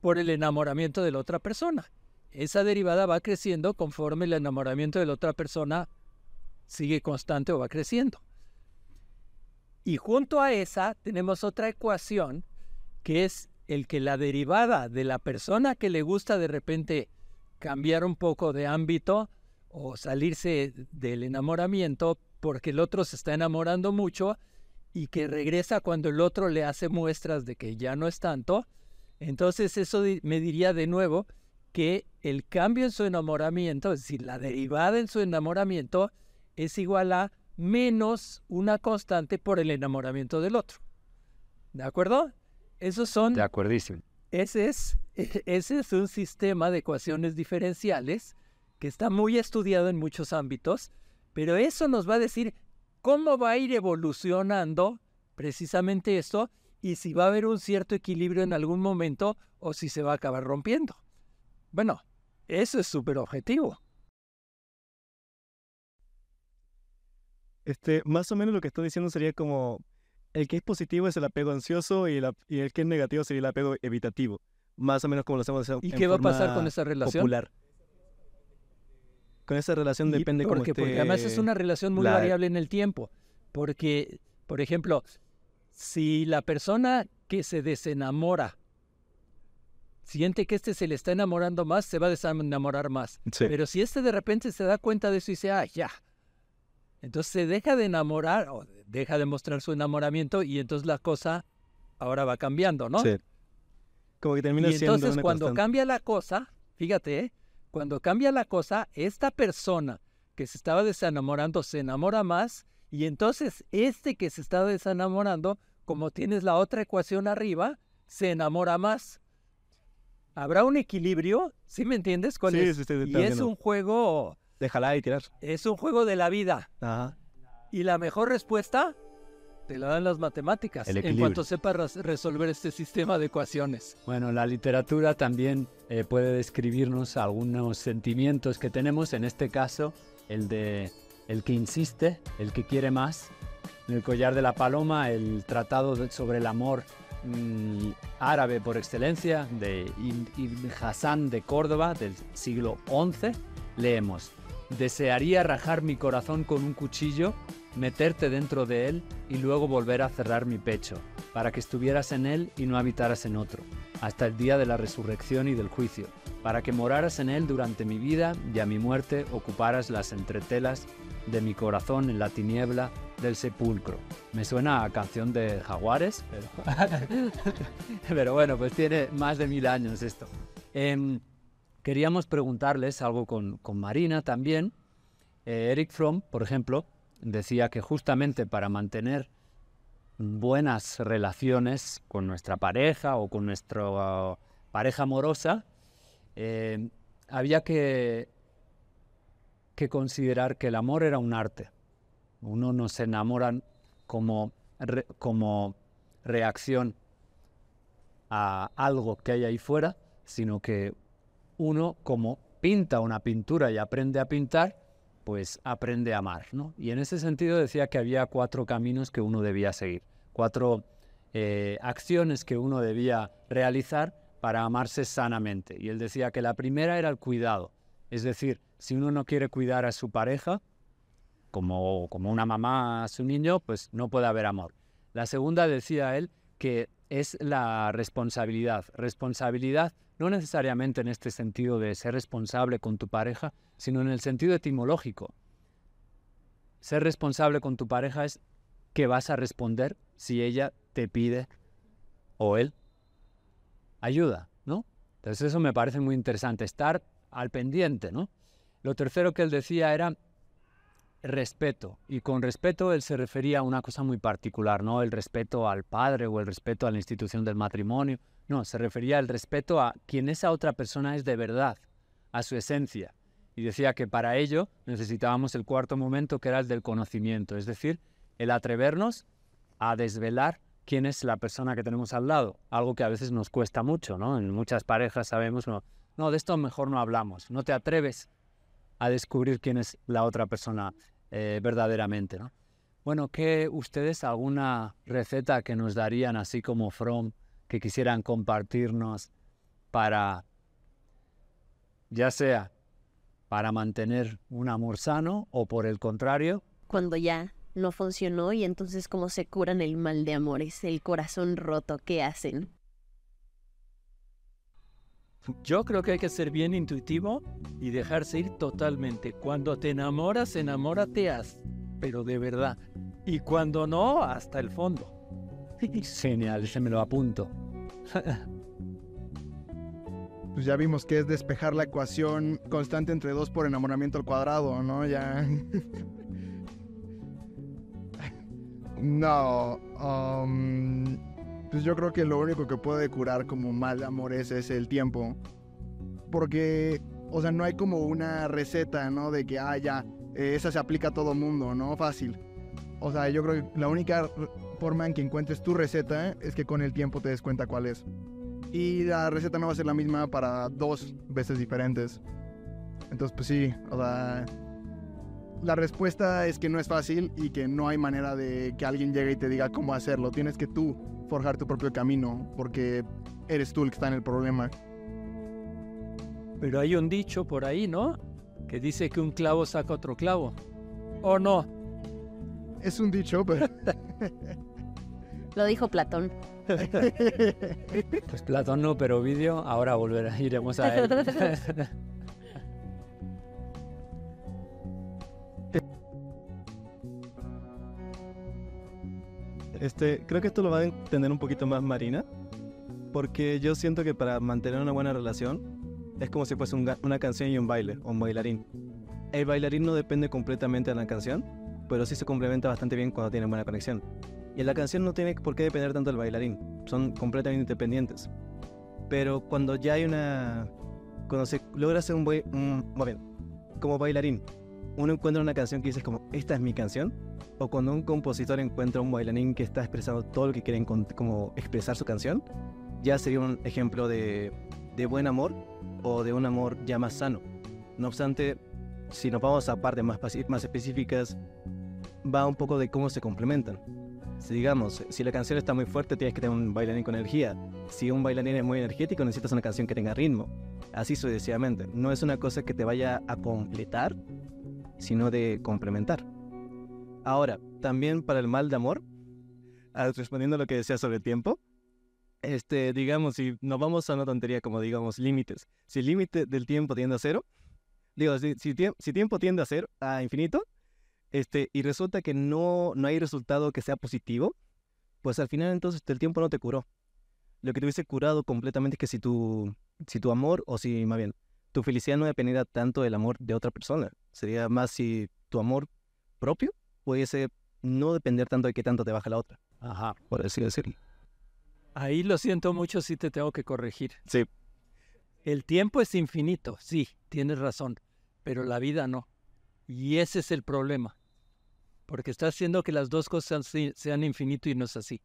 por el enamoramiento de la otra persona. Esa derivada va creciendo conforme el enamoramiento de la otra persona sigue constante o va creciendo. Y junto a esa tenemos otra ecuación que es el que la derivada de la persona que le gusta de repente cambiar un poco de ámbito o salirse del enamoramiento porque el otro se está enamorando mucho y que regresa cuando el otro le hace muestras de que ya no es tanto, entonces eso me diría de nuevo que el cambio en su enamoramiento, es decir, la derivada en su enamoramiento, es igual a menos una constante por el enamoramiento del otro. ¿De acuerdo? Esos son... De acuerdísimo. Ese es, ese es un sistema de ecuaciones diferenciales que está muy estudiado en muchos ámbitos, pero eso nos va a decir cómo va a ir evolucionando precisamente esto y si va a haber un cierto equilibrio en algún momento o si se va a acabar rompiendo. Bueno, eso es súper objetivo. Este, más o menos lo que estoy diciendo sería como el que es positivo es el apego ansioso y, el que es negativo sería el apego evitativo. Más o menos como lo hacemos en ¿Y qué va a pasar con esa relación? Popular. Con esa relación depende porque, cómo Porque además es una relación muy variable en el tiempo. Porque, por ejemplo, si la persona que se desenamora siente que este se le está enamorando más, se va a desenamorar más. Pero si este de repente se da cuenta de eso y dice, ah, ya, entonces se deja de enamorar o deja de mostrar su enamoramiento y entonces la cosa ahora va cambiando, ¿no? Sí. Como que termina y entonces cuando cambia la cosa, fíjate, ¿eh? cuando cambia la cosa, esta persona que se estaba desenamorando se enamora más y entonces este que se está desenamorando, como tienes la otra ecuación arriba, se enamora más. Habrá un equilibrio, ¿sí me entiendes? ¿Cuál es? y es un juego Déjala y tirar. Es un juego de la vida. Ajá. Y la mejor respuesta te la dan las matemáticas en cuanto sepas resolver este sistema de ecuaciones. Bueno, la literatura también eh, puede describirnos algunos sentimientos que tenemos, en este caso el de el que insiste, el que quiere más. En el collar de la paloma, el tratado sobre el amor mm, árabe por excelencia de Ibn Hassan de Córdoba del siglo XI, leemos Desearía rajar mi corazón con un cuchillo, meterte dentro de él y luego volver a cerrar mi pecho, para que estuvieras en él y no habitaras en otro, hasta el día de la resurrección y del juicio, para que moraras en él durante mi vida y a mi muerte ocuparas las entretelas de mi corazón en la tiniebla del sepulcro. Me suena a canción de Jaguares, pero, bueno, pues tiene más de mil años esto. Em, queríamos preguntarles algo con, Marina también. Eh, Eric Fromm, por ejemplo, decía que justamente para mantener buenas relaciones con nuestra pareja o con nuestra uh, pareja amorosa, eh, había que, que considerar que el amor era un arte. Uno no se enamora como, como reacción a algo que hay ahí fuera, sino que uno como pinta una pintura y aprende a pintar, pues aprende a amar, ¿no? Y en ese sentido decía que había cuatro caminos que uno debía seguir, cuatro eh, acciones que uno debía realizar para amarse sanamente. Y él decía que la primera era el cuidado, es decir, si uno no quiere cuidar a su pareja, como, como una mamá a su niño, pues no puede haber amor. La segunda decía él que es la responsabilidad. Responsabilidad no necesariamente en este sentido de ser responsable con tu pareja, sino en el sentido etimológico. Ser responsable con tu pareja es que vas a responder si ella te pide o él ayuda, ¿no? Entonces eso me parece muy interesante, estar al pendiente, ¿no? Lo tercero que él decía era respeto. Y con respeto él se refería a una cosa muy particular, no el respeto al padre o el respeto a la institución del matrimonio. No, se refería al respeto a quien esa otra persona es de verdad, a su esencia. Y decía que para ello necesitábamos el cuarto momento que era el del conocimiento, es decir, el atrevernos a desvelar quién es la persona que tenemos al lado, algo que a veces nos cuesta mucho, ¿no? En muchas parejas sabemos, no, de esto mejor no hablamos, no te atreves a descubrir quién es la otra persona eh, verdaderamente, ¿no? Bueno, ¿qué ustedes alguna receta que nos darían así como From que quisieran compartirnos para, ya sea para mantener un amor sano o por el contrario? Cuando ya no funcionó y entonces cómo se curan el mal de amores, el corazón roto, ¿qué hacen? Yo creo que hay que ser bien intuitivo y dejarse ir totalmente. Cuando te enamoras, enamórate pero de verdad. Y cuando no, hasta el fondo. Genial, ese me lo apunto. Pues ya vimos que es despejar la ecuación constante entre dos por enamoramiento al cuadrado, ¿no? Ya. no. Um, pues yo creo que lo único que puede curar como mal de amores es el tiempo. Porque, o sea, no hay como una receta, ¿no? De que, ah, ya, eh, esa se aplica a todo mundo, ¿no? Fácil. O sea, yo creo que la única forma en que encuentres tu receta es que con el tiempo te des cuenta cuál es. Y la receta no va a ser la misma para dos veces diferentes. Entonces, pues sí, o sea, la respuesta es que no es fácil y que no hay manera de que alguien llegue y te diga cómo hacerlo. Tienes que tú forjar tu propio camino porque eres tú el que está en el problema. Pero hay un dicho por ahí, ¿no? Que dice que un clavo saca otro clavo. ¿O no? Es un dicho, pero... Lo dijo Platón. Pues Platón no, pero vídeo, ahora volverá, iremos a él. Este, creo que esto lo va a entender un poquito más Marina, porque yo siento que para mantener una buena relación es como si fuese una canción y un baile, o un bailarín. El bailarín no depende completamente de la canción, pero sí se complementa bastante bien cuando tiene buena conexión. Y la canción no tiene por qué depender tanto del bailarín, son completamente independientes. Pero cuando ya hay una... Cuando se logra hacer un buen... bien, como bailarín, uno encuentra una canción que dices como, esta es mi canción, o cuando un compositor encuentra un bailarín que está expresando todo lo que quiere como expresar su canción, ya sería un ejemplo de, buen amor o de un amor ya más sano. No obstante, si nos vamos a partes más, más específicas, va un poco de cómo se complementan. Si digamos, si la canción está muy fuerte, tienes que tener un bailarín con energía. Si un bailarín es muy energético, necesitas una canción que tenga ritmo. Así sucesivamente. No es una cosa que te vaya a completar, sino de complementar. Ahora, también para el mal de amor, ah, respondiendo a lo que decía sobre el tiempo, este, digamos, si nos vamos a una tontería como, digamos, límites. Si el límite del tiempo tiende a cero, digo, si, si, tiempo tiende a cero, a infinito, este, y resulta que no, no hay resultado que sea positivo, pues al final entonces el tiempo no te curó. Lo que te hubiese curado completamente es que si tu, si tu amor, o si más bien, tu felicidad no dependiera tanto del amor de otra persona, sería más si tu amor propio pudiese no depender tanto de qué tanto te baja la otra. Ajá. Por así decirlo. Ahí lo siento mucho si te tengo que corregir. Sí. El tiempo es infinito, sí, tienes razón, pero la vida no. Y ese es el problema. Porque está haciendo que las dos cosas sean infinito y no es así.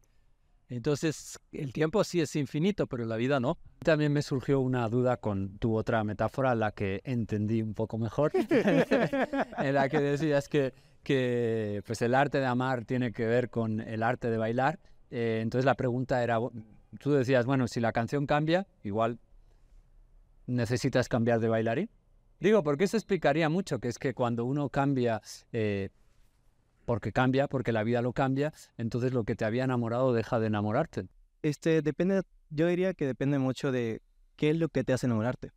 Entonces, el tiempo sí es infinito, pero la vida no. También me surgió una duda con tu otra metáfora, la que entendí un poco mejor, en la que decías que que pues el arte de amar tiene que ver con el arte de bailar. Eh, entonces la pregunta era, tú decías, bueno, si la canción cambia, igual necesitas cambiar de bailarín. Digo, porque eso explicaría mucho, que es que cuando uno cambia, eh, porque cambia, porque la vida lo cambia, entonces lo que te había enamorado deja de enamorarte. Este, depende, yo diría que depende mucho de qué es lo que te hace enamorarte.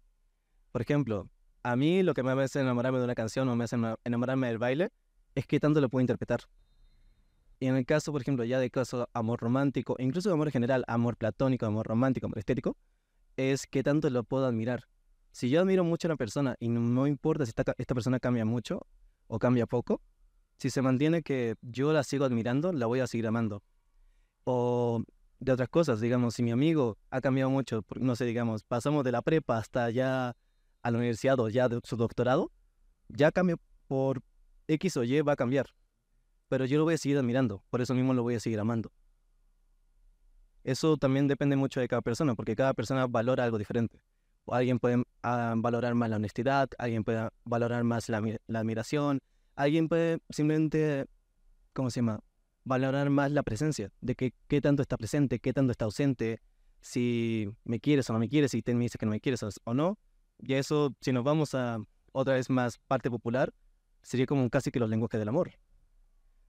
Por ejemplo, a mí lo que me hace enamorarme de una canción o me hace enamorarme del baile es que tanto lo puedo interpretar. Y en el caso, por ejemplo, ya de caso amor romántico, incluso amor general, amor platónico, amor romántico, amor estético, es que tanto lo puedo admirar. Si yo admiro mucho a una persona y no, importa si esta, esta persona cambia mucho o cambia poco, si se mantiene que yo la sigo admirando, la voy a seguir amando. O de otras cosas, digamos, si mi amigo ha cambiado mucho, no sé, digamos, pasamos de la prepa hasta ya a la universidad o ya de su doctorado, ya cambió por X o Y va a cambiar. Pero yo lo voy a seguir admirando, por eso mismo lo voy a seguir amando. Eso también depende mucho de cada persona, porque cada persona valora algo diferente. alguien puede ah, valorar más la honestidad, alguien puede valorar más la, admiración, alguien puede simplemente, ¿cómo se llama? Valorar más la presencia, de que, qué tanto está presente, qué tanto está ausente, si me quieres o no me quieres, si te me que no me quieres o no. Y eso, si nos vamos a otra vez más parte popular, sería como casi que los lenguajes del amor.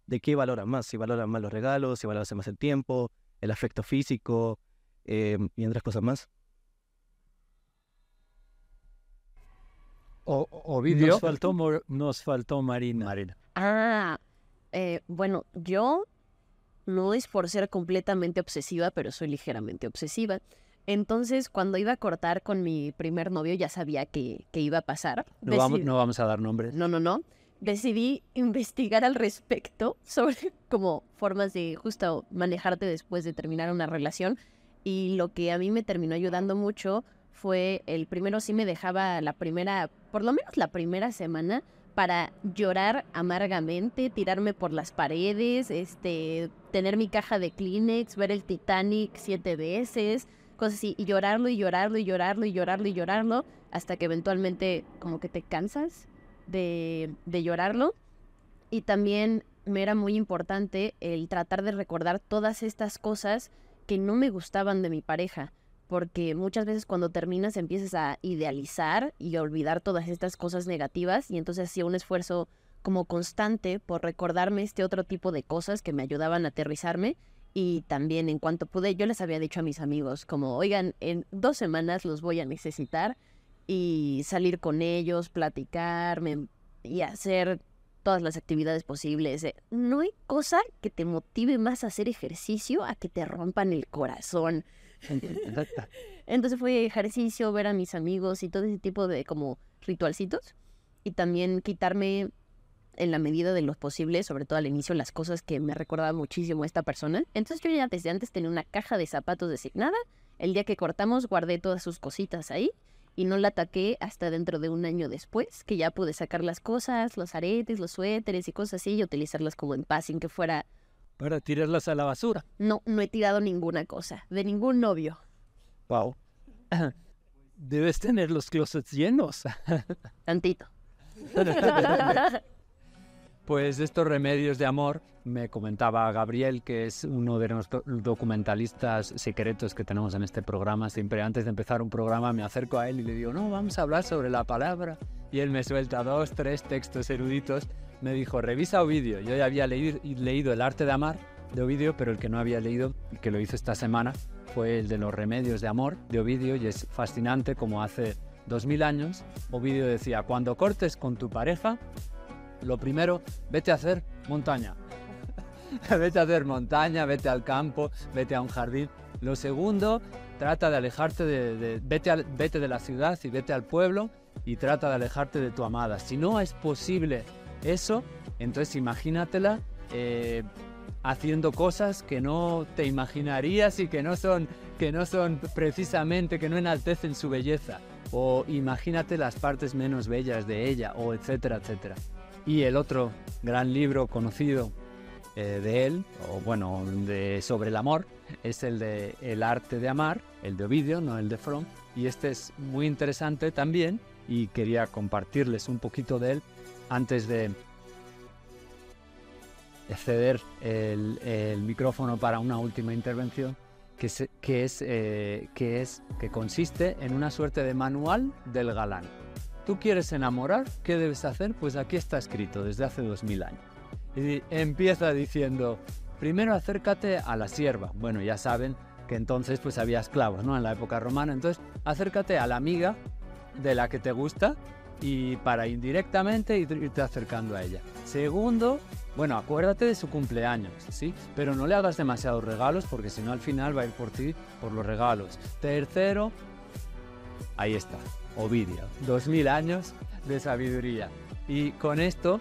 ¿De qué valoran más? Si valoran más los regalos, si valoran más el tiempo, el afecto físico eh, y otras cosas más. O, Ovidio. Nos faltó, nos faltó Marina. Marina. Ah, eh, bueno, yo no es por ser completamente obsesiva, pero soy ligeramente obsesiva. Entonces, cuando iba a cortar con mi primer novio, ya sabía que, iba a pasar. No, vamos, no vamos a dar nombres. No, no, no. Decidí investigar al respecto sobre cómo formas de justo manejarte después de terminar una relación. Y lo que a mí me terminó ayudando mucho fue el primero sí me dejaba la primera, por lo menos la primera semana, para llorar amargamente, tirarme por las paredes, este, tener mi caja de Kleenex, ver el Titanic siete veces, cosas así, y llorarlo y llorarlo y llorarlo y llorarlo y llorarlo, hasta que eventualmente como que te cansas de, llorarlo. Y también me era muy importante el tratar de recordar todas estas cosas que no me gustaban de mi pareja porque muchas veces cuando terminas empiezas a idealizar y a olvidar todas estas cosas negativas y entonces hacía un esfuerzo como constante por recordarme este otro tipo de cosas que me ayudaban a aterrizarme y también en cuanto pude yo les había dicho a mis amigos como oigan en dos semanas los voy a necesitar y salir con ellos platicarme y hacer todas las actividades posibles. Eh, no hay cosa que te motive más a hacer ejercicio a que te rompan el corazón. Entonces fue ejercicio, ver a mis amigos y todo ese tipo de como ritualcitos. Y también quitarme en la medida de lo posible, sobre todo al inicio, las cosas que me recordaban muchísimo a esta persona. Entonces yo ya desde antes tenía una caja de zapatos designada. El día que cortamos guardé todas sus cositas ahí y no la ataqué hasta dentro de un año después, que ya pude sacar las cosas, los aretes, los suéteres y cosas así y utilizarlas como en paz sin que fuera para tirarlas a la basura. No, no he tirado ninguna cosa, de ningún novio. Wow. Debes tener los closets llenos. Tantito. Pues estos remedios de amor, me comentaba Gabriel, que es uno de nuestros documentalistas secretos que tenemos en este programa. Siempre antes de empezar un programa me acerco a él y le digo, no, vamos a hablar sobre la palabra. Y él me suelta dos, tres textos eruditos me dijo, revisa Ovidio. Yo ya había leído, El arte de amar de Ovidio, pero el que no había leído, y que lo hizo esta semana, fue el de los remedios de amor de Ovidio, y es fascinante como hace dos mil años Ovidio decía, cuando cortes con tu pareja, lo primero, vete a hacer montaña. vete a hacer montaña, vete al campo, vete a un jardín. Lo segundo, trata de alejarte de, vete, vete de la ciudad y vete al pueblo y trata de alejarte de tu amada. Si no es posible eso, entonces imagínatela eh, haciendo cosas que no te imaginarías y que no son que no son precisamente que no enaltecen su belleza o imagínate las partes menos bellas de ella o etcétera etcétera y el otro gran libro conocido eh, de él o bueno sobre el amor es el de el arte de amar el de Ovidio no el de Fromm y este es muy interesante también y quería compartirles un poquito de él antes de ceder el, micrófono para una última intervención, que, es, eh, que, es, que consiste en una suerte de manual del galán. ¿Tú quieres enamorar? ¿Qué debes hacer? Pues aquí está escrito desde hace dos mil años. Y empieza diciendo, primero acércate a la sierva. Bueno, ya saben que entonces pues había esclavos, ¿no? En la época romana. Entonces, acércate a la amiga de la que te gusta y para indirectamente irte acercando a ella. Segundo, bueno, acuérdate de su cumpleaños, ¿sí? Pero no le hagas demasiados regalos porque si no al final va a ir por ti por los regalos. Tercero, ahí está, Ovidio, 2000 años de sabiduría. Y con esto,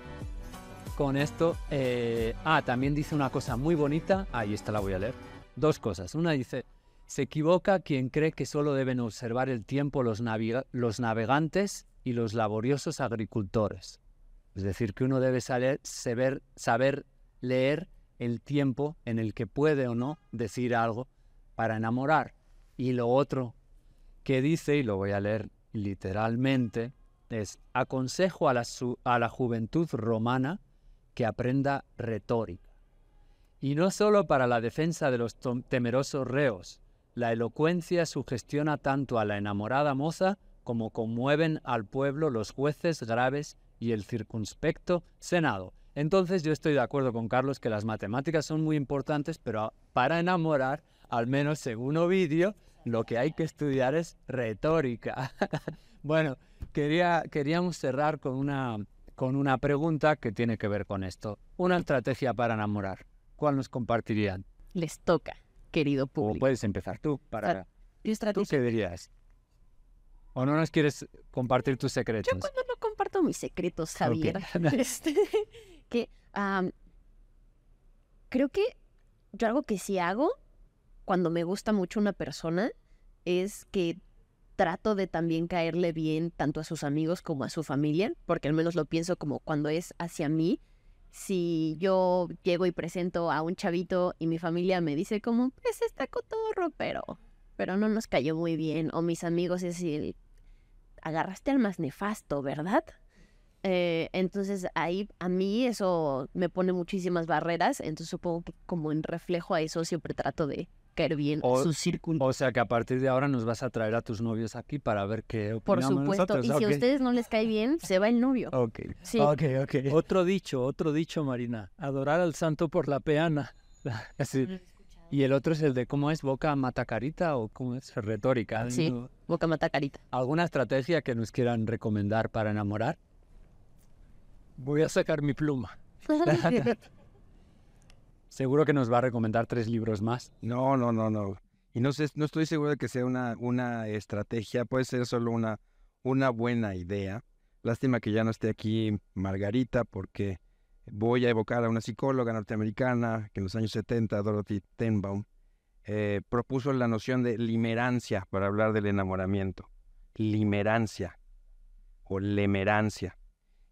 con esto, eh, ah, también dice una cosa muy bonita, ahí está la voy a leer. Dos cosas. Una dice, se equivoca quien cree que solo deben observar el tiempo los, los navegantes y los laboriosos agricultores. Es decir, que uno debe saber, saber, leer el tiempo en el que puede o no decir algo para enamorar. Y lo otro que dice, y lo voy a leer literalmente, es, aconsejo a la, a la juventud romana que aprenda retórica. Y no solo para la defensa de los temerosos reos, la elocuencia sugestiona tanto a la enamorada moza como conmueven al pueblo los jueces graves y el circunspecto Senado. Entonces yo estoy de acuerdo con Carlos que las matemáticas son muy importantes, pero para enamorar, al menos según Ovidio, lo que hay que estudiar es retórica. bueno, quería, queríamos cerrar con una, con una pregunta que tiene que ver con esto. Una estrategia para enamorar. ¿Cuál nos compartirían? Les toca, querido público. O puedes empezar tú para... ¿Tú qué dirías? ¿O no nos quieres compartir tus secretos? Yo cuando no comparto mis secretos, Javier. Este, que creo que yo algo que sí hago cuando me gusta mucho una persona es que trato de también caerle bien tanto a sus amigos como a su familia, porque al menos lo pienso como cuando es hacia mí. Si yo llego y presento a un chavito y mi familia me dice como, pues está cotorro, pero, pero no nos cayó muy bien, o mis amigos es el, agarraste al más nefasto, ¿verdad? Eh, entonces ahí a mí eso me pone muchísimas barreras, entonces supongo que como en reflejo a eso siempre trato de caer bien o, su círculo. O sea que a partir de ahora nos vas a traer a tus novios aquí para ver qué opinamos Por supuesto, y si a ustedes no les cae bien, se va el novio. Ok, sí. ok, ok. Otro dicho, otro dicho, Marina, adorar al santo por la peana. Así. Y el otro es el de cómo es boca matacarita o cómo es retórica. Sí, boca matacarita. ¿Alguna estrategia que nos quieran recomendar para enamorar? Voy a sacar mi pluma. Seguro que nos va a recomendar tres libros más. No, no, no, no. Y no sé, no estoy seguro de que sea una, una estrategia, puede ser solo una, una buena idea. Lástima que ya no esté aquí Margarita, porque voy a evocar a una psicóloga norteamericana que en los años 70, Dorothy Tenbaum, eh, propuso la noción de limerancia para hablar del enamoramiento. Limerancia o lemerancia.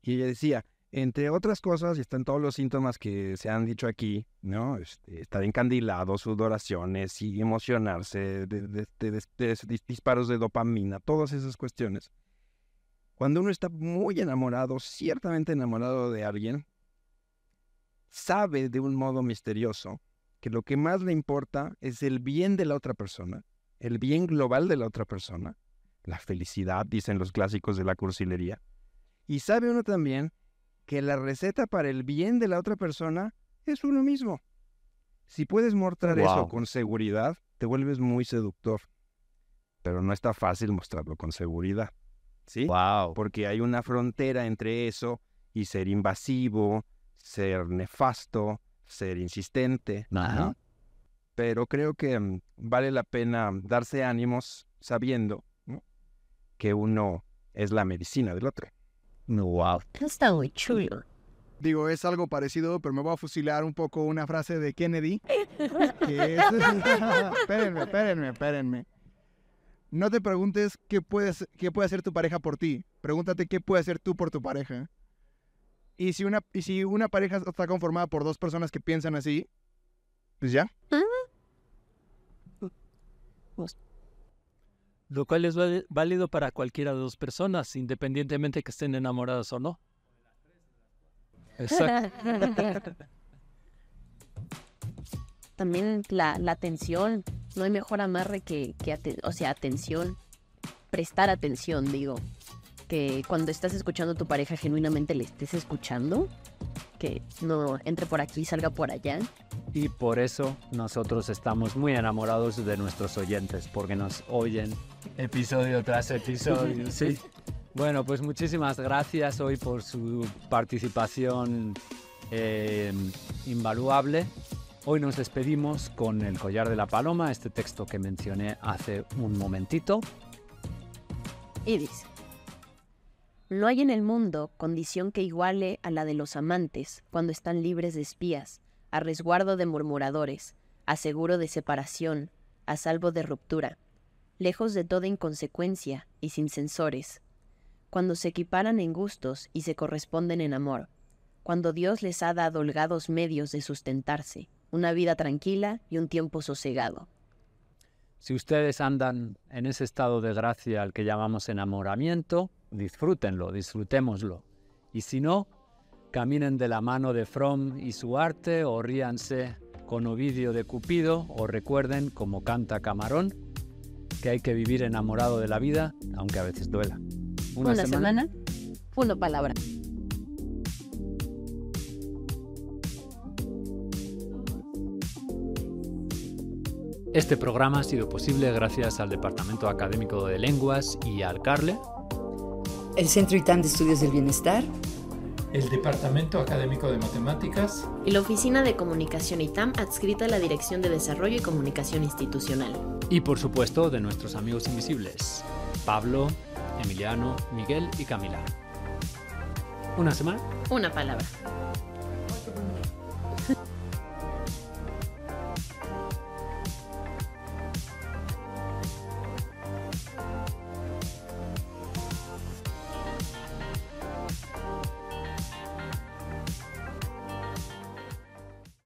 Y ella decía, entre otras cosas, y están todos los síntomas que se han dicho aquí, ¿no? Este, estar encandilado, sudoraciones y emocionarse, de, disparos de dopamina, todas esas cuestiones. Cuando uno está muy enamorado, ciertamente enamorado de alguien, sabe de un modo misterioso que lo que más le importa es el bien de la otra persona, el bien global de la otra persona, la felicidad, dicen los clásicos de la cursilería. Y sabe uno también que la receta para el bien de la otra persona es uno mismo. Si puedes mostrar eso con seguridad, te vuelves muy seductor. Pero no está fácil mostrarlo con seguridad. ¿Sí? Wow. Porque hay una frontera entre eso y ser invasivo, ser nefasto, ser insistente. Pero creo que mm, vale la pena darse ánimos sabiendo que uno es la medicina del otro. Wow. Está muy chulo. Digo, es algo parecido, pero me voy a fusilar un poco una frase de Kennedy. espérenme, espérenme, espérenme. No te preguntes qué, puedes, qué puede hacer tu pareja por ti. Pregúntate qué puede hacer tú por tu pareja. Y si una, y si una pareja está conformada por dos personas que piensan así, pues ya. Lo cual es válido para cualquiera de dos personas, independientemente que estén enamoradas o no. Exacto. También la, la, atención. No hay mejor amarre que, que o sea, atención. Prestar atención, digo. Que cuando estás escuchando a tu pareja genuinamente le estés escuchando. Que no entre por aquí salga por allá. Y por eso nosotros estamos muy enamorados de nuestros oyentes, porque nos oyen episodio tras episodio. sí. Bueno, pues muchísimas gracias hoy por su participación eh, invaluable. Hoy nos despedimos con El collar de la paloma, este texto que mencioné hace un momentito. Y dice, no hay en el mundo condición que iguale a la de los amantes cuando están libres de espías, a resguardo de murmuradores, a seguro de separación, a salvo de ruptura, lejos de toda inconsecuencia y sin censores, cuando se equiparan en gustos y se corresponden en amor, cuando Dios les ha dado holgados medios de sustentarse, una vida tranquila y un tiempo sosegado. Si ustedes andan en ese estado de gracia al que llamamos enamoramiento, disfrútenlo, disfrutémoslo. Y si no, caminen de la mano de Fromm y su arte o ríanse con Ovidio de Cupido o recuerden, como canta Camarón, que hay que vivir enamorado de la vida, aunque a veces duela. Una, semana, una palabra. Este programa ha sido posible gracias al Departamento Académico de Lenguas y al CARLE, el Centro ITAM de Estudios del Bienestar, el Departamento Académico de Matemáticas y la Oficina de Comunicación ITAM adscrita a la Dirección de Desarrollo y Comunicación Institucional. Y por supuesto de nuestros amigos invisibles, Pablo, Emiliano, Miguel y Camila. ¿Una semana? Una palabra.